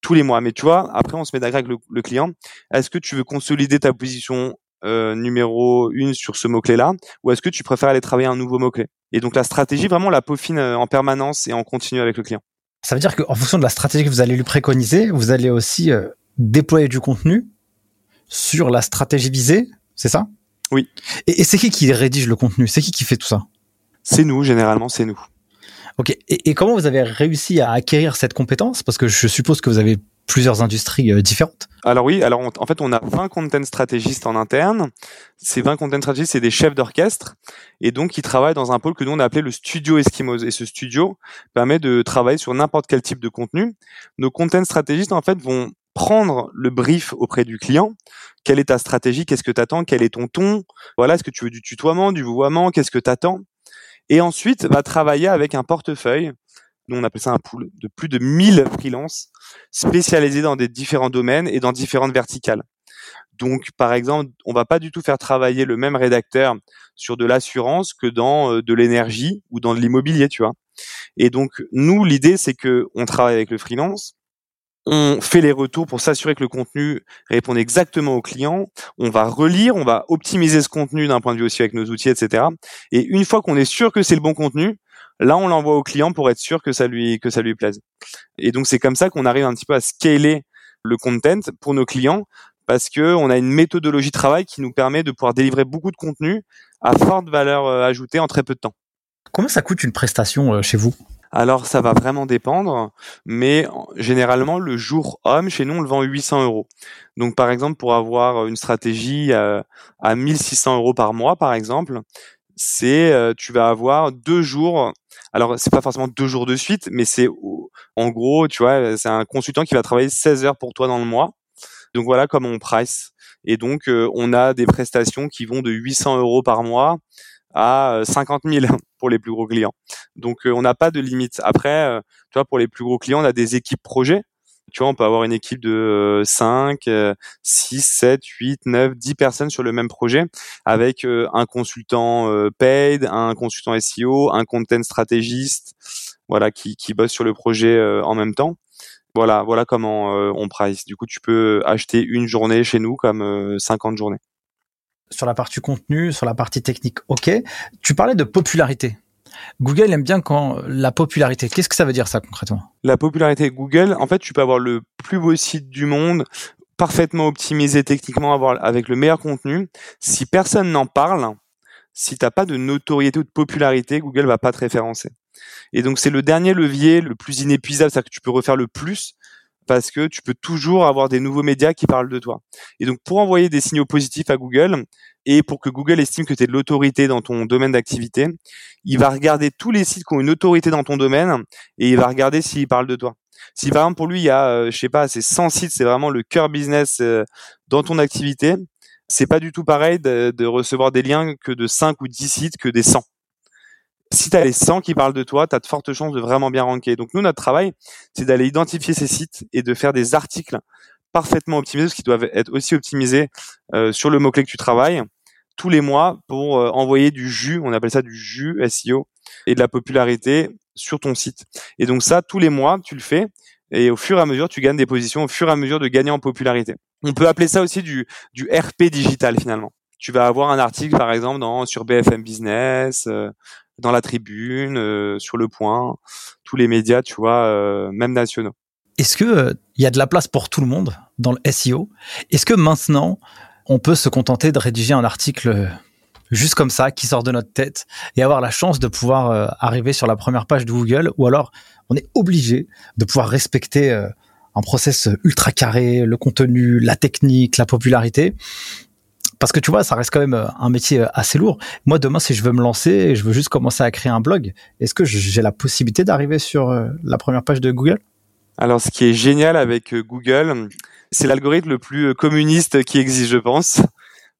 tous les mois. Mais tu vois, après on se met d'accord avec le client. Est-ce que tu veux consolider ta position euh, numéro une sur ce mot-clé-là, ou est-ce que tu préfères aller travailler un nouveau mot-clé? Et donc la stratégie, vraiment, la peaufine euh, en permanence et en continu avec le client. Ça veut dire qu'en fonction de la stratégie que vous allez lui préconiser, vous allez aussi euh, déployer du contenu sur la stratégie visée, c'est ça? Oui. Et, c'est qui qui rédige le contenu? C'est qui qui fait tout ça? C'est nous, généralement, c'est nous. Ok. Et, et, comment vous avez réussi à acquérir cette compétence? Parce que je suppose que vous avez plusieurs industries euh, différentes. Alors oui, alors en fait on a 20 content stratégistes en interne. Ces 20 content stratégistes, c'est des chefs d'orchestre et donc ils travaillent dans un pôle que nous on a appelé le studio Eskimos et ce studio permet de travailler sur n'importe quel type de contenu. Nos content stratégistes en fait vont prendre le brief auprès du client. Quelle est ta stratégie? Qu'est-ce que tu attends Quel est ton ton? Voilà, est-ce que tu veux du tutoiement, du vouvoiement? Qu'est-ce que tu attends Et ensuite, va travailler avec un portefeuille nous, on appelle ça un pool de plus de 1000 freelances spécialisés dans des différents domaines et dans différentes verticales. Donc, par exemple, on va pas du tout faire travailler le même rédacteur sur de l'assurance que dans euh, de l'énergie ou dans de l'immobilier, tu vois. Et donc, nous, l'idée, c'est que on travaille avec le freelance, on fait les retours pour s'assurer que le contenu répond exactement au client. On va relire, on va optimiser ce contenu d'un point de vue aussi avec nos outils, etc. Et une fois qu'on est sûr que c'est le bon contenu, Là, on l'envoie au client pour être sûr que ça lui que ça lui plaise. Et donc c'est comme ça qu'on arrive un petit peu à scaler le content pour nos clients parce que on a une méthodologie de travail qui nous permet de pouvoir délivrer beaucoup de contenu à forte valeur euh, ajoutée en très peu de temps. Combien ça coûte une prestation euh, chez vous? Alors ça va vraiment dépendre, mais généralement le jour homme chez nous on le vend 800 euros. Donc par exemple pour avoir une stratégie à, à 1600 euros par mois par exemple, c'est euh, tu vas avoir deux jours. Alors c'est pas forcément deux jours de suite, mais c'est en gros, tu vois, c'est un consultant qui va travailler 16 heures pour toi dans le mois. Donc voilà comment on price. Et donc euh, on a des prestations qui vont de 800 euros par mois à 50 000 <laughs> pour les plus gros clients. Donc euh, on n'a pas de limite. Après, tu vois, pour les plus gros clients, on a des équipes projets tu vois, on peut avoir une équipe de 5, 6, 7, 8, 9, 10 personnes sur le même projet avec euh, un consultant euh, paid, un consultant SEO, un content stratégiste, voilà, qui, qui bosse sur le projet euh, en même temps. Voilà, voilà comment on price. Du coup, tu peux acheter une journée chez nous comme 50 journées. Sur la partie contenu, sur la partie technique, ok. Tu parlais de popularité. Google aime bien quand la popularité. Qu'est-ce que ça veut dire ça concrètement? La popularité Google, en fait, tu peux avoir le plus beau site du monde, parfaitement optimisé techniquement, avoir avec le meilleur contenu. Si personne n'en parle, si t'as pas de notoriété ou de popularité, Google va pas te référencer. Et donc c'est le dernier levier le plus inépuisable, c'est-à-dire que tu peux refaire le plus parce que tu peux toujours avoir des nouveaux médias qui parlent de toi. Et donc pour envoyer des signaux positifs à Google et pour que Google estime que tu es de l'autorité dans ton domaine d'activité, il va regarder tous les sites qui ont une autorité dans ton domaine et il va regarder s'ils parlent de toi. Si par exemple pour lui il y a euh, je sais pas, c'est 100 sites, c'est vraiment le cœur business euh, dans ton activité, c'est pas du tout pareil de, de, recevoir des liens que de 5 ou 10 sites que des 100 si tu as les 100 qui parlent de toi, tu as de fortes chances de vraiment bien ranker. Donc nous, notre travail, c'est d'aller identifier ces sites et de faire des articles parfaitement optimisés, parce qu'ils doivent être aussi optimisés euh, sur le mot-clé que tu travailles, tous les mois pour euh, envoyer du jus, on appelle ça du jus SEO, et de la popularité sur ton site. Et donc ça, tous les mois, tu le fais, et au fur et à mesure, tu gagnes des positions, au fur et à mesure de gagner en popularité. On peut appeler ça aussi du, RP digital finalement. Tu vas avoir un article, par exemple, dans, sur BFM Business, euh, dans la tribune, euh, sur le point, tous les médias, tu vois, euh, même nationaux. Est-ce que il euh, y a de la place pour tout le monde dans le SEO Est-ce que maintenant on peut se contenter de rédiger un article juste comme ça qui sort de notre tête et avoir la chance de pouvoir arriver sur la première page de Google? Ou alors on est obligé de pouvoir respecter un process ultra carré, le contenu, la technique, la popularité? Parce que tu vois, ça reste quand même euh, un métier euh, assez lourd. Moi, demain, si je veux me lancer et je veux juste commencer à créer un blog, est-ce que j'ai la possibilité d'arriver sur euh, la première page de Google? Alors, ce qui est génial avec Google, c'est l'algorithme le plus communiste qui existe, je pense.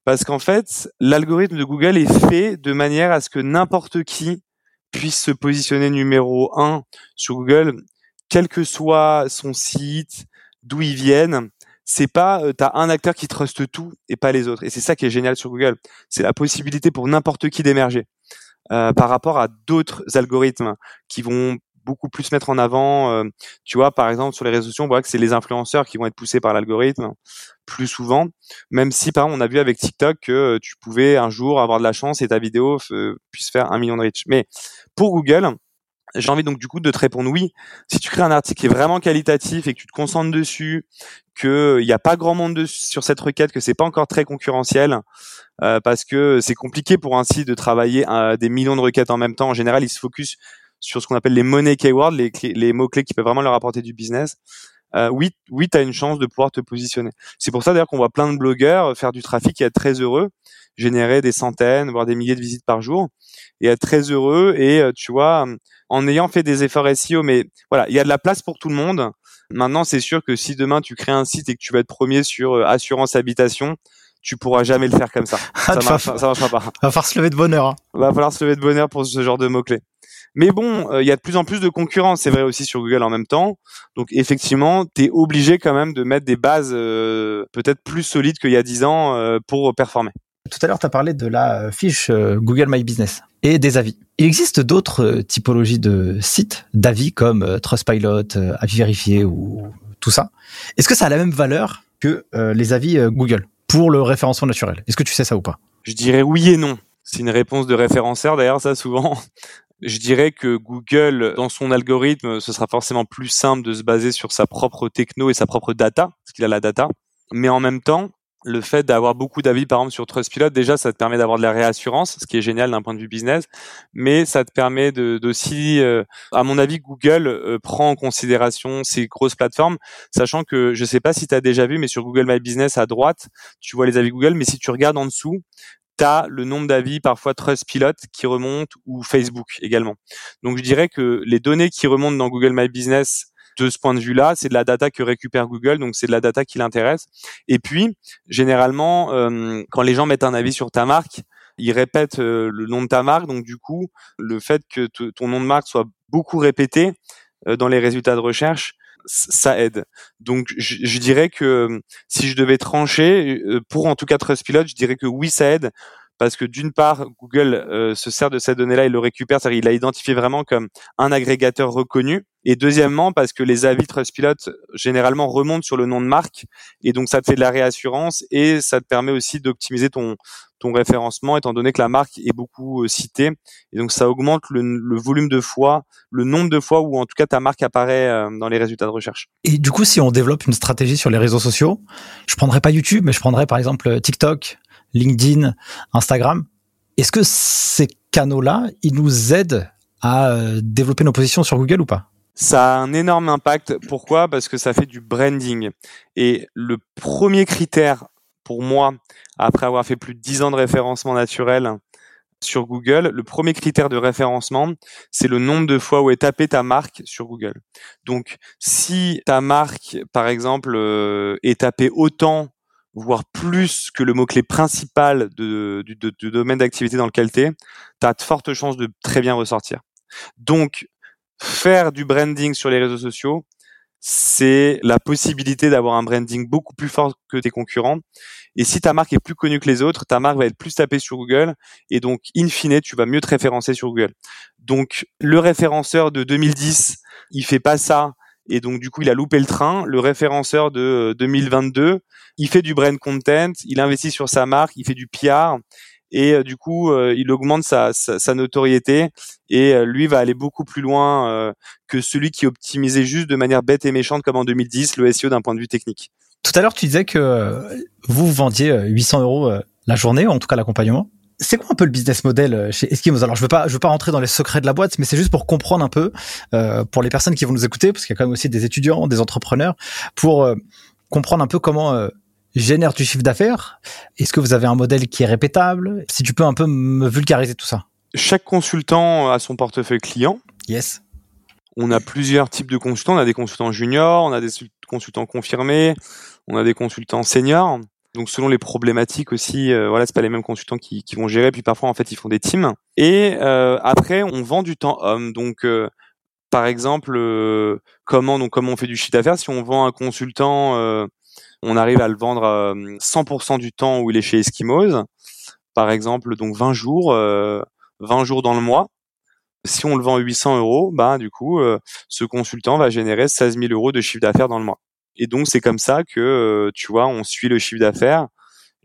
Parce qu'en fait, l'algorithme de Google est fait de manière à ce que n'importe qui puisse se positionner numéro un sur Google, quel que soit son site, d'où il vienne c'est pas euh, t'as un acteur qui truste tout et pas les autres. Et c'est ça qui est génial sur Google, c'est la possibilité pour n'importe qui d'émerger euh, par rapport à d'autres algorithmes qui vont beaucoup plus mettre en avant. Euh, tu vois, par exemple sur les réseaux sociaux, on voit que c'est les influenceurs qui vont être poussés par l'algorithme plus souvent. Même si par exemple on a vu avec TikTok que tu pouvais un jour avoir de la chance et ta vidéo puisse faire un million de reach. Mais pour Google, j'ai envie donc du coup de te répondre oui. Si tu crées un article qui est vraiment qualitatif et que tu te concentres dessus, que il n'y a pas grand monde sur cette requête, que c'est pas encore très concurrentiel, euh, parce que c'est compliqué pour un site de travailler euh, des millions de requêtes en même temps. En général, ils se focus sur ce qu'on appelle les money keywords, les, les mots clés qui peuvent vraiment leur apporter du business. Euh, oui, oui, tu as une chance de pouvoir te positionner. C'est pour ça d'ailleurs qu'on voit plein de blogueurs faire du trafic et être très heureux, générer des centaines, voire des milliers de visites par jour, et être très heureux. Et euh, tu vois, en ayant fait des efforts SEO, mais voilà, il y a de la place pour tout le monde. Maintenant, c'est sûr que si demain tu crées un site et que tu vas être premier sur euh, assurance habitation, tu pourras jamais le faire comme ça. ça, marche, ça marchera pas. Va falloir se lever de bonheur. Hein. Va falloir se lever de bonheur pour ce genre de mots clés. Mais bon, euh, il y a de plus en plus de concurrence, c'est vrai aussi sur Google en même temps. Donc effectivement, tu es obligé quand même de mettre des bases euh, peut-être plus solides qu'il y a 10 ans pour performer. Tout à l'heure, tu as parlé de la fiche Google My Business et des avis. Il existe d'autres euh, typologies de sites d'avis comme euh, Trustpilot, euh, avis vérifié ou tout ça. Est-ce que ça a la même valeur que les avis Google pour le référencement naturel? Est-ce que tu sais ça ou pas? Je dirais oui et non. C'est une réponse de référenceur d'ailleurs ça souvent. Je dirais que Google, dans son algorithme, ce sera forcément plus simple de se baser sur sa propre techno et sa propre data, parce qu'il a la data. Mais en même temps, le fait d'avoir beaucoup d'avis, par exemple, sur Trustpilot, déjà, ça te permet d'avoir de la réassurance, ce qui est génial d'un point de vue business, mais ça te permet d'aussi, euh, à mon avis, Google euh, prend en considération ces grosses plateformes, sachant que, je sais pas si tu as déjà vu, mais sur Google My Business, à droite, tu vois les avis Google, mais si tu regardes en dessous, tu le nombre d'avis, parfois Trustpilot, qui remonte, ou Facebook également. Donc, je dirais que les données qui remontent dans Google My Business, de ce point de vue-là, c'est de la data que récupère Google, donc c'est de la data qui l'intéresse. Et puis, généralement, euh, quand les gens mettent un avis sur ta marque, ils répètent euh, le nom de ta marque, donc du coup, le fait que ton nom de marque soit beaucoup répété euh, dans les résultats de recherche, ça aide. Donc, je, je, dirais que si je devais trancher, pour en tout cas Trustpilot, je dirais que oui, ça aide parce que d'une part, Google euh, se sert de cette donnée-là et le récupère, c'est-à-dire il l'a identifié vraiment comme un agrégateur reconnu. Et deuxièmement, parce que les avis Trustpilot généralement remontent sur le nom de marque, et donc ça te fait de la réassurance et ça te permet aussi d'optimiser ton ton référencement, étant donné que la marque est beaucoup euh, citée, et donc ça augmente le, le, volume de fois, le nombre de fois où en tout cas ta marque apparaît euh, dans les résultats de recherche. Et du coup, si on développe une stratégie sur les réseaux sociaux, je prendrais pas YouTube, mais je prendrais par exemple TikTok, LinkedIn, Instagram. Est-ce que ces canaux-là, ils nous aident à développer nos positions sur Google ou pas? Ça a un énorme impact. Pourquoi? Parce que ça fait du branding. Et le premier critère pour moi, après avoir fait plus de 10 ans de référencement naturel sur Google, le premier critère de référencement, c'est le nombre de fois où est tapée ta marque sur Google. Donc, si ta marque, par exemple, euh, est tapée autant voire plus que le mot-clé principal de, du, domaine d'activité dans lequel tu es, tu as de fortes chances de très bien ressortir. Donc, faire du branding sur les réseaux sociaux, c'est la possibilité d'avoir un branding beaucoup plus fort que tes concurrents. Et si ta marque est plus connue que les autres, ta marque va être plus tapée sur Google et donc in fine, tu vas mieux te référencer sur Google. Donc le référenceur de 2010, il fait pas ça et donc du coup il a loupé le train. Le référenceur de 2022, il fait du brand content, il investit sur sa marque, il fait du PR et euh, du coup euh, il augmente sa, sa, notoriété et euh, lui va aller beaucoup plus loin que celui qui optimisait juste de manière bête et méchante comme en 2010 le SEO d'un point de vue technique. Tout à l'heure tu disais que vous vendiez 800 euros la journée, en tout cas l'accompagnement? C'est quoi un peu le business model chez Eskimos? Alors je veux pas, je veux pas rentrer dans les secrets de la boîte, mais c'est juste pour comprendre un peu pour les personnes qui vont nous écouter, parce qu'il y a quand même aussi des étudiants, des entrepreneurs, pour comprendre un peu comment génère du chiffre d'affaires Est-ce que vous avez un modèle qui est répétable? Si tu peux un peu me vulgariser tout ça. Chaque consultant a son portefeuille client. Yes. On a plusieurs types de consultants. On a des consultants juniors, on a des consultants confirmés, on a des consultants seniors. Donc selon les problématiques aussi, euh, voilà, c'est pas les mêmes consultants qui, vont gérer. Puis parfois en fait ils font des teams. Et euh, après on vend du temps homme. Donc euh, par exemple, comment donc comment on fait du chiffre d'affaires? Si on vend un consultant on arrive à le vendre 100% euh, du temps où il est chez Eskimos. Par exemple, donc 20 jours, 20 euh, jours dans le mois. Si on le vend 800 euros, bah du coup, euh, ce consultant va générer 16 000 euros de chiffre d'affaires dans le mois. Et donc c'est comme ça que tu vois, on suit le chiffre d'affaires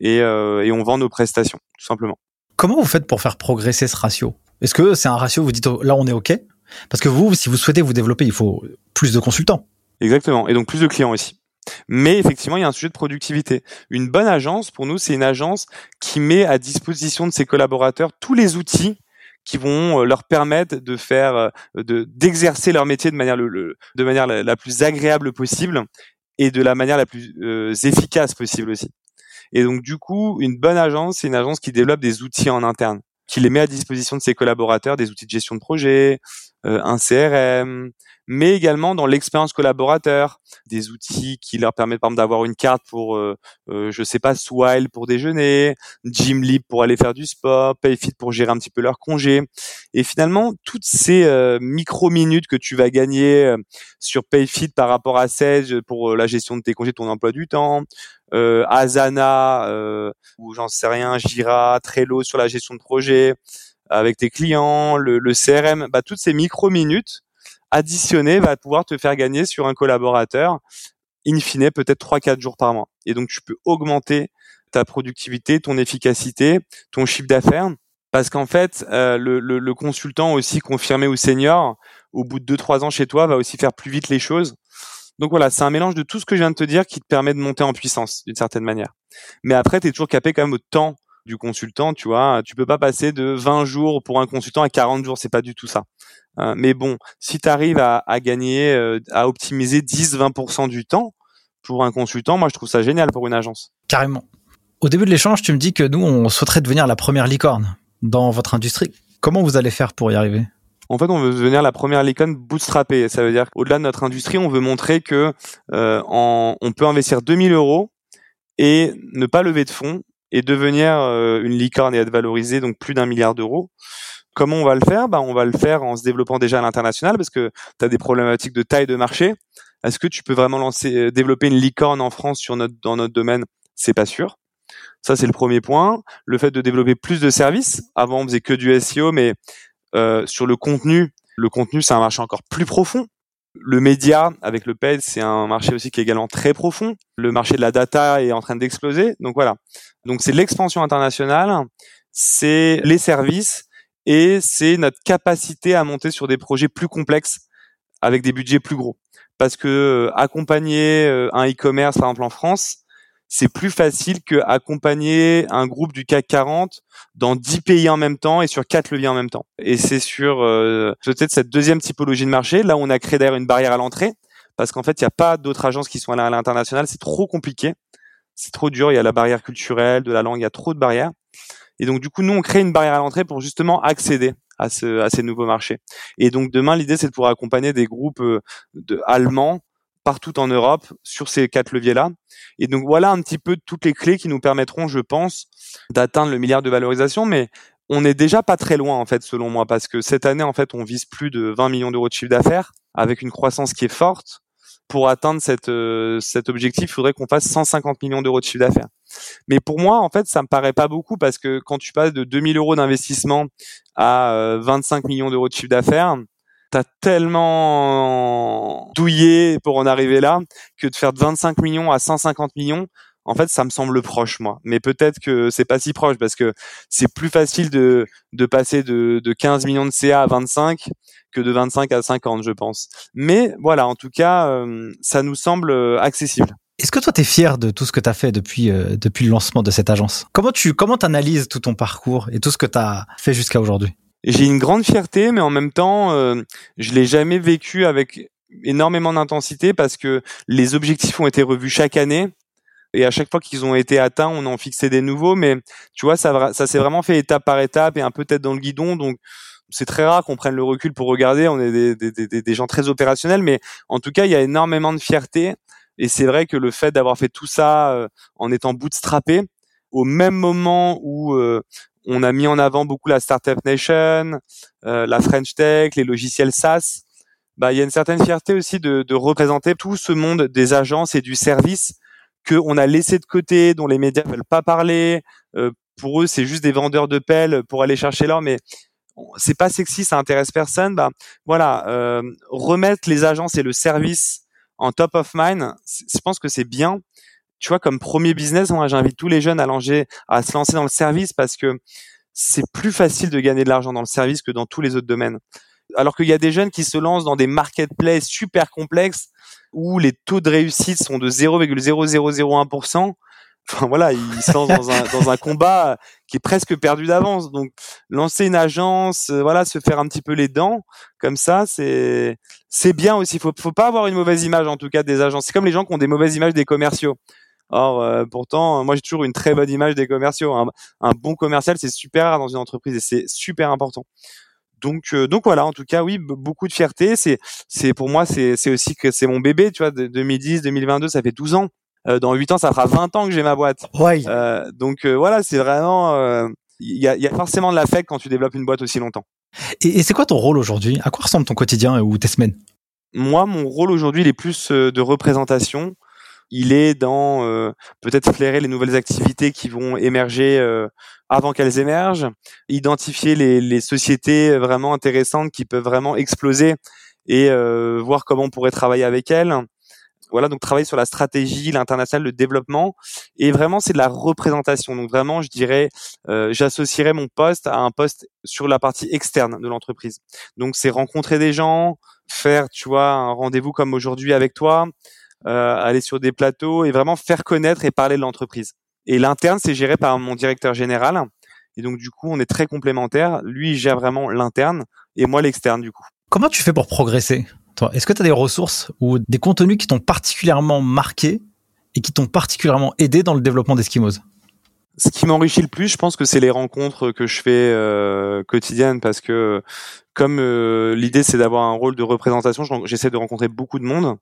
et, et on vend nos prestations, tout simplement. Comment vous faites pour faire progresser ce ratio? Est-ce que c'est un ratio où vous dites oh, là on est ok? Parce que vous, si vous souhaitez vous développer, il faut plus de consultants. Exactement, et donc plus de clients aussi. Mais effectivement, il y a un sujet de productivité. Une bonne agence, pour nous, c'est une agence qui met à disposition de ses collaborateurs tous les outils qui vont euh, leur permettre de faire, euh, de d'exercer leur métier de manière le, de manière la, plus agréable possible et de la manière la plus euh, efficace possible aussi. Et donc du coup, une bonne agence, c'est une agence qui développe des outils en interne, qui les met à disposition de ses collaborateurs, des outils de gestion de projet, un CRM, mais également dans l'expérience collaborateur, des outils qui leur permettent par exemple d'avoir une carte pour, euh, euh, je sais pas, Swile pour déjeuner, Gymlib pour aller faire du sport, Payfit pour gérer un petit peu leur congé. Et finalement, toutes ces euh, micro-minutes que tu vas gagner euh, sur Payfit par rapport à Sage pour la gestion de tes congés, ton emploi du temps, Asana ou j'en sais rien, Jira, Trello sur la gestion de projet avec tes clients, le, le CRM, bah, toutes ces micro-minutes additionné va pouvoir te faire gagner sur un collaborateur, in fine, peut-être 3-4 jours par mois. Et donc, tu peux augmenter ta productivité, ton efficacité, ton chiffre d'affaires. Parce qu'en fait, euh, le, le, consultant aussi confirmé ou senior, au bout de 2-3 ans chez toi, va aussi faire plus vite les choses. Donc voilà, c'est un mélange de tout ce que je viens de te dire qui te permet de monter en puissance d'une certaine manière. Mais après, tu es toujours capé quand même au temps du consultant, tu vois. Tu peux pas passer de 20 jours pour un consultant à 40 jours, c'est pas du tout ça. Euh, mais bon, si tu arrives à, gagner, euh, à optimiser 10-20% du temps pour un consultant, moi je trouve ça génial pour une agence. Carrément. Au début de l'échange, tu me dis que nous, on souhaiterait devenir la première licorne dans votre industrie. Comment vous allez faire pour y arriver? En fait, on veut devenir la première licorne bootstrappée. Ça veut dire qu'au-delà de notre industrie, on veut montrer que euh, on peut investir 2000 euros et ne pas lever de fonds et devenir une licorne et être valorisé donc plus d'un milliard d'euros. Comment on va le faire? Bah, On va le faire en se développant déjà à l'international parce que tu as des problématiques de taille de marché. Est-ce que tu peux vraiment lancer, euh, développer une licorne en France sur notre, dans notre domaine? C'est pas sûr. Ça, c'est le premier point. Le fait de développer plus de services. Avant, on faisait que du SEO, mais euh, sur le contenu, le contenu, c'est un marché encore plus profond. Le média, avec le paid, c'est un marché aussi qui est également très profond. Le marché de la data est en train d'exploser. Donc voilà. Donc c'est l'expansion internationale, c'est les services et c'est notre capacité à monter sur des projets plus complexes avec des budgets plus gros. Parce que euh, accompagner euh, un e-commerce, par exemple en France, c'est plus facile que accompagner un groupe du CAC 40 dans 10 pays en même temps et sur quatre leviers en même temps. Et c'est sur euh, peut-être cette deuxième typologie de marché, là où on a créé d'ailleurs une barrière à l'entrée, parce qu'en fait, il n'y a pas d'autres agences qui sont à l'international, c'est trop compliqué, c'est trop dur, il y a la barrière culturelle, de la langue, il y a trop de barrières. Et donc du coup, nous, on crée une barrière à l'entrée pour justement accéder à, ce, à ces nouveaux marchés. Et donc demain, l'idée, c'est de pouvoir accompagner des groupes euh, de, allemands partout en Europe sur ces quatre leviers-là. Et donc voilà un petit peu toutes les clés qui nous permettront, je pense, d'atteindre le milliard de valorisation. Mais on n'est déjà pas très loin, en fait, selon moi, parce que cette année, en fait, on vise plus de 20 millions d'euros de chiffre d'affaires avec une croissance qui est forte pour atteindre cette, euh, cet objectif, il faudrait qu'on fasse 150 millions d'euros de chiffre d'affaires. Mais pour moi, en fait, ça me paraît pas beaucoup parce que quand tu passes de 2000 euros d'investissement à 25 euh, millions d'euros de chiffre d'affaires, t'as tellement douillé pour en arriver là que de faire de 25 millions à 150 millions, en fait, ça me semble proche, moi. Mais peut-être que c'est pas si proche parce que c'est plus facile de, de passer de, de 15 millions de CA à 25 que de 25 à 50, je pense. Mais voilà, en tout cas, euh, ça nous semble euh, accessible. Est-ce que toi, tu es fier de tout ce que tu as fait depuis, euh, depuis le lancement de cette agence? Comment tu comment analyses tout ton parcours et tout ce que tu as fait jusqu'à aujourd'hui? J'ai une grande fierté, mais en même temps, je l'ai jamais vécu avec énormément d'intensité parce que les objectifs ont été revus chaque année et à chaque fois qu'ils ont été atteints, on en fixait des nouveaux. Mais tu vois, ça, ça s'est vraiment fait étape par étape et un peu tête dans le guidon. Donc c'est très rare qu'on prenne le recul pour regarder. On est des, des, des, des, gens très opérationnels, mais en tout cas, il y a énormément de fierté. Et c'est vrai que le fait d'avoir fait tout ça euh, en étant bootstrappé, au même moment où euh, on a mis en avant beaucoup la Startup Nation, euh, la French Tech, les logiciels SaaS, bah, il y a une certaine fierté aussi de, de représenter tout ce monde des agences et du service qu'on a laissé de côté, dont les médias veulent pas parler. pour eux, c'est juste des vendeurs de pelles pour aller chercher l'or, mais c'est pas sexy, ça intéresse personne. Bah voilà, euh, remettre les agences et le service en top of mind, je pense que c'est bien. Tu vois, comme premier business, moi j'invite tous les jeunes à, langer, à se lancer dans le service parce que c'est plus facile de gagner de l'argent dans le service que dans tous les autres domaines. Alors qu'il y a des jeunes qui se lancent dans des marketplaces super complexes où les taux de réussite sont de 0,0001%, Enfin voilà, il se lance dans un, <laughs> dans un combat qui est presque perdu d'avance. Donc lancer une agence, euh, voilà, se faire un petit peu les dents comme ça, c'est c'est bien aussi. Faut faut pas avoir une mauvaise image en tout cas des agences. C'est comme les gens qui ont des mauvaises images des commerciaux. Or euh, pourtant, moi j'ai toujours une très bonne image des commerciaux. Un, un bon commercial, c'est super rare dans une entreprise et c'est super important. Donc euh, donc voilà, en tout cas oui, beaucoup de fierté. C'est c'est pour moi c'est c'est aussi que c'est mon bébé, tu vois, de 2010, 2022, ça fait 12 ans euh, dans 8 ans, ça fera 20 ans que j'ai ma boîte. Ouais. Euh, donc euh, voilà, c'est vraiment il y a, y, a, forcément de l'affect quand tu développes une boîte aussi longtemps. Et, et c'est quoi ton rôle aujourd'hui? À quoi ressemble ton quotidien ou tes semaines? Moi, mon rôle aujourd'hui, il est plus de représentation. Il est dans peut-être flairer les nouvelles activités qui vont émerger avant qu'elles émergent, identifier les, les, sociétés vraiment intéressantes qui peuvent vraiment exploser et voir comment on pourrait travailler avec elles voilà, donc travailler sur la stratégie, l'international, le développement, et vraiment c'est de la représentation. Donc vraiment, je dirais, euh, j'associerais mon poste à un poste sur la partie externe de l'entreprise. Donc c'est rencontrer des gens, faire, tu vois, un rendez-vous comme aujourd'hui avec toi, euh, aller sur des plateaux et vraiment faire connaître et parler de l'entreprise. Et l'interne, c'est géré par mon directeur général. Et donc du coup, on est très complémentaires. Lui, il gère vraiment l'interne et moi l'externe du coup. Comment tu fais pour progresser est-ce que tu as des ressources ou des contenus qui t'ont particulièrement marqué et qui t'ont particulièrement aidé dans le développement d'Eskimos? Ce qui m'enrichit le plus, je pense que c'est les rencontres que je fais euh, quotidiennes parce que comme euh, l'idée c'est d'avoir un rôle de représentation, j'essaie de rencontrer beaucoup de monde,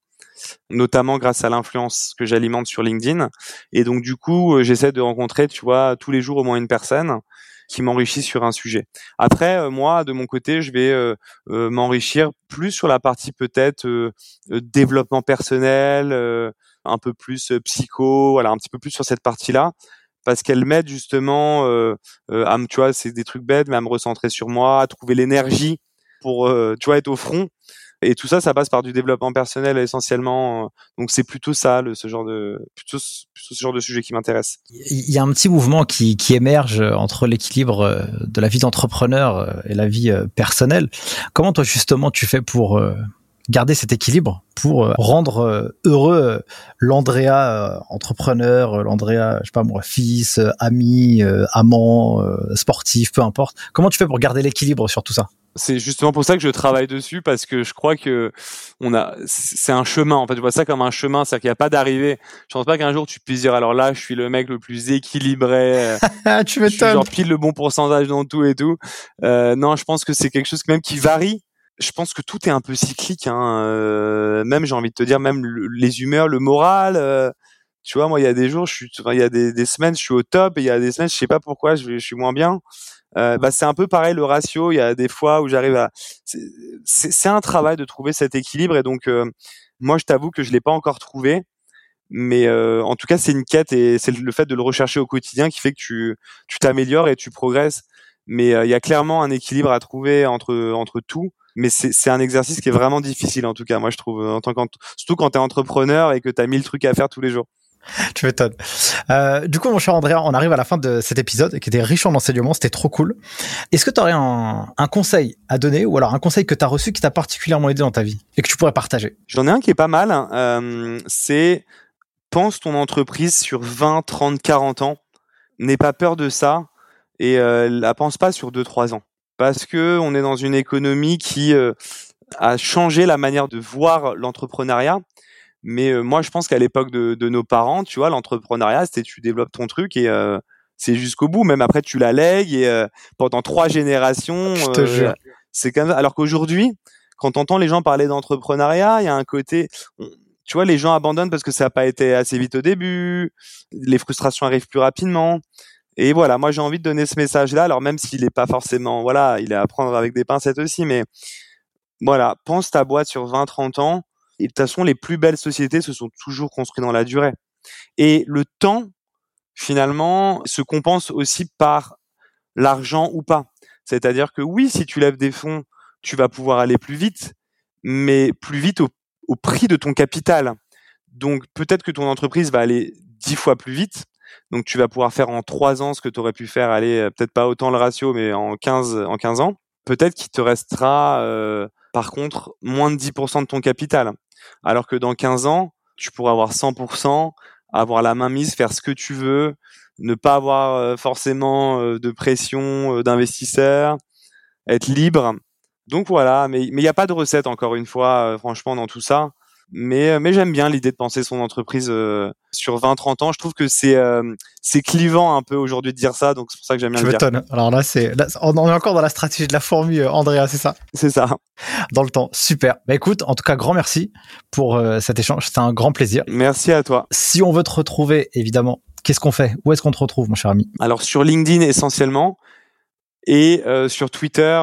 notamment grâce à l'influence que j'alimente sur LinkedIn. Et donc du coup, euh, j'essaie de rencontrer, tu vois, tous les jours au moins une personne qui m'enrichit sur un sujet. Après, euh, moi, de mon côté, je vais euh, euh, m'enrichir plus sur la partie peut-être développement personnel, un peu plus psycho, voilà, un petit peu plus sur cette partie-là parce qu'elle m'aide justement à me, tu vois, c'est des trucs bêtes, mais à me recentrer sur moi, à trouver l'énergie pour, tu vois, être au front et tout ça, ça passe par du développement personnel essentiellement. Donc c'est plutôt ça, le, ce genre de plutôt, plutôt ce genre de sujet qui m'intéresse. Il y a un petit mouvement qui, qui émerge entre l'équilibre euh, de la vie d'entrepreneur euh, et la vie euh, personnelle. Comment toi justement tu fais pour garder cet équilibre pour euh, rendre euh, heureux l'Andrea entrepreneur, l'Andrea, je sais pas moi, fils, ami, amant, sportif, peu importe. Comment tu fais pour garder l'équilibre sur tout ça? C'est justement pour ça que je travaille dessus parce que je crois que on a c'est un chemin. En fait je vois ça comme un chemin c'est à dire qu'il n'y a pas d'arrivée. Je pense pas qu'un jour tu puisses dire alors là je suis le mec le plus équilibré <laughs> tu je suis genre pile le bon pourcentage dans tout et tout. Euh, non je pense que c'est quelque chose même qui varie je pense que tout est un peu cyclique hein. Euh, même j'ai envie de te dire même les humeurs le moral euh, tu vois moi il y a des jours je suis il y a des, semaines je suis au top et il y a des semaines je sais pas pourquoi je, je suis moins bien euh, bah, c'est un peu pareil le ratio. Il y a des fois où j'arrive à. C'est un travail de trouver cet équilibre et donc euh, moi je t'avoue que je l'ai pas encore trouvé, mais euh, en tout cas c'est une quête et c'est le fait de le rechercher au quotidien qui fait que tu tu t'améliores et tu progresses. Mais il y a clairement un équilibre à trouver entre entre tout. Mais c'est un exercice qui est vraiment difficile en tout cas. Moi je trouve en tant surtout quand tu es entrepreneur et que tu as mille trucs à faire tous les jours. tu m'étonnes. Euh, du coup, mon cher Andrea, on arrive à la fin de cet épisode qui était riche en enseignements, c'était trop cool. Est-ce que tu aurais un, un, conseil à donner ou alors un conseil que tu as reçu qui t'a particulièrement aidé dans ta vie et que tu pourrais partager? J'en ai un qui est pas mal. Hein. Euh, c'est pense ton entreprise sur 20, 30, 40 ans. N'aie pas peur de ça et euh, la pense pas sur 2-3 ans. Parce que on est dans une économie qui euh, a changé la manière de voir l'entrepreneuriat mais euh, moi, je pense qu'à l'époque de, de, nos parents, tu vois, l'entrepreneuriat, c'était tu développes ton truc et euh, c'est jusqu'au bout. Même après, tu la lègues et euh, pendant trois générations, c'est comme ça. Alors qu'aujourd'hui, quand on entend les gens parler d'entrepreneuriat, il y a un côté, tu vois, les gens abandonnent parce que ça n'a pas été assez vite au début, les frustrations arrivent plus rapidement. Et voilà, moi j'ai envie de donner ce message-là. Alors même s'il n'est pas forcément, voilà, il est à prendre avec des pincettes aussi, mais voilà, pense ta boîte sur 20-30 ans et de toute façon, les plus belles sociétés se sont toujours construites dans la durée. Et le temps, finalement, se compense aussi par l'argent ou pas. C'est-à-dire que oui, si tu lèves des fonds, tu vas pouvoir aller plus vite, mais plus vite au, prix de ton capital. Donc peut-être que ton entreprise va aller dix fois plus vite. Donc tu vas pouvoir faire en trois ans ce que tu aurais pu faire, aller euh, peut-être pas autant le ratio, mais en 15, en 15 ans. Peut-être qu'il te restera euh, par contre moins de 10% de ton capital. Alors que dans 15 ans, tu pourras avoir 100%, avoir la main mise, faire ce que tu veux, ne pas avoir euh, forcément euh, de pression d'investisseurs, être libre. Donc voilà, mais il n'y a pas de recette encore une fois, franchement, dans tout ça. Mais, euh, mais j'aime bien l'idée de penser son entreprise euh, sur 20-30 ans. Je trouve que c'est euh, c'est clivant un peu aujourd'hui de dire ça, donc c'est pour ça que j'aime bien Je le dire. Alors là, c'est on est encore dans la stratégie de la formule, Andrea, c'est ça? C'est ça. Dans le temps, super. Bah écoute, en tout cas, grand merci pour cet échange. C'était un grand plaisir. Merci à toi. Si on veut te retrouver, évidemment, qu'est-ce qu'on fait? Où est-ce qu'on te retrouve, mon cher ami? Alors sur LinkedIn essentiellement et sur Twitter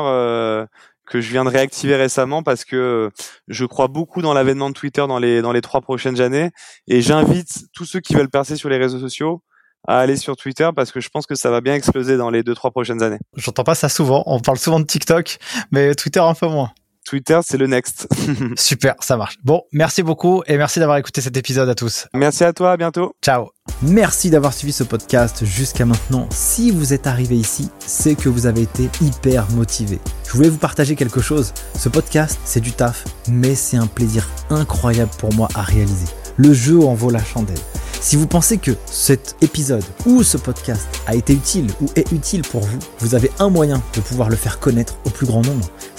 que je viens de réactiver récemment parce que je crois beaucoup dans l'avènement de Twitter dans les dans les trois prochaines années et j'invite tous ceux qui veulent percer sur les réseaux sociaux à aller sur Twitter parce que je pense que ça va bien exploser dans les deux trois prochaines années. J'entends pas ça souvent. On parle souvent de TikTok, mais Twitter un peu moins. Twitter, c'est le next. <laughs> Super, ça marche. Bon, merci beaucoup et merci d'avoir écouté cet épisode à tous. Merci à toi, à bientôt. Ciao. Merci d'avoir suivi ce podcast jusqu'à maintenant. Si vous êtes arrivé ici, c'est que vous avez été hyper motivé. Je voulais vous partager quelque chose. Ce podcast, c'est du taf, mais c'est un plaisir incroyable pour moi à réaliser. Le jeu en vaut la chandelle. Si vous pensez que cet épisode ou ce podcast a été utile ou est utile pour vous, vous avez un moyen de pouvoir le faire connaître au plus grand nombre.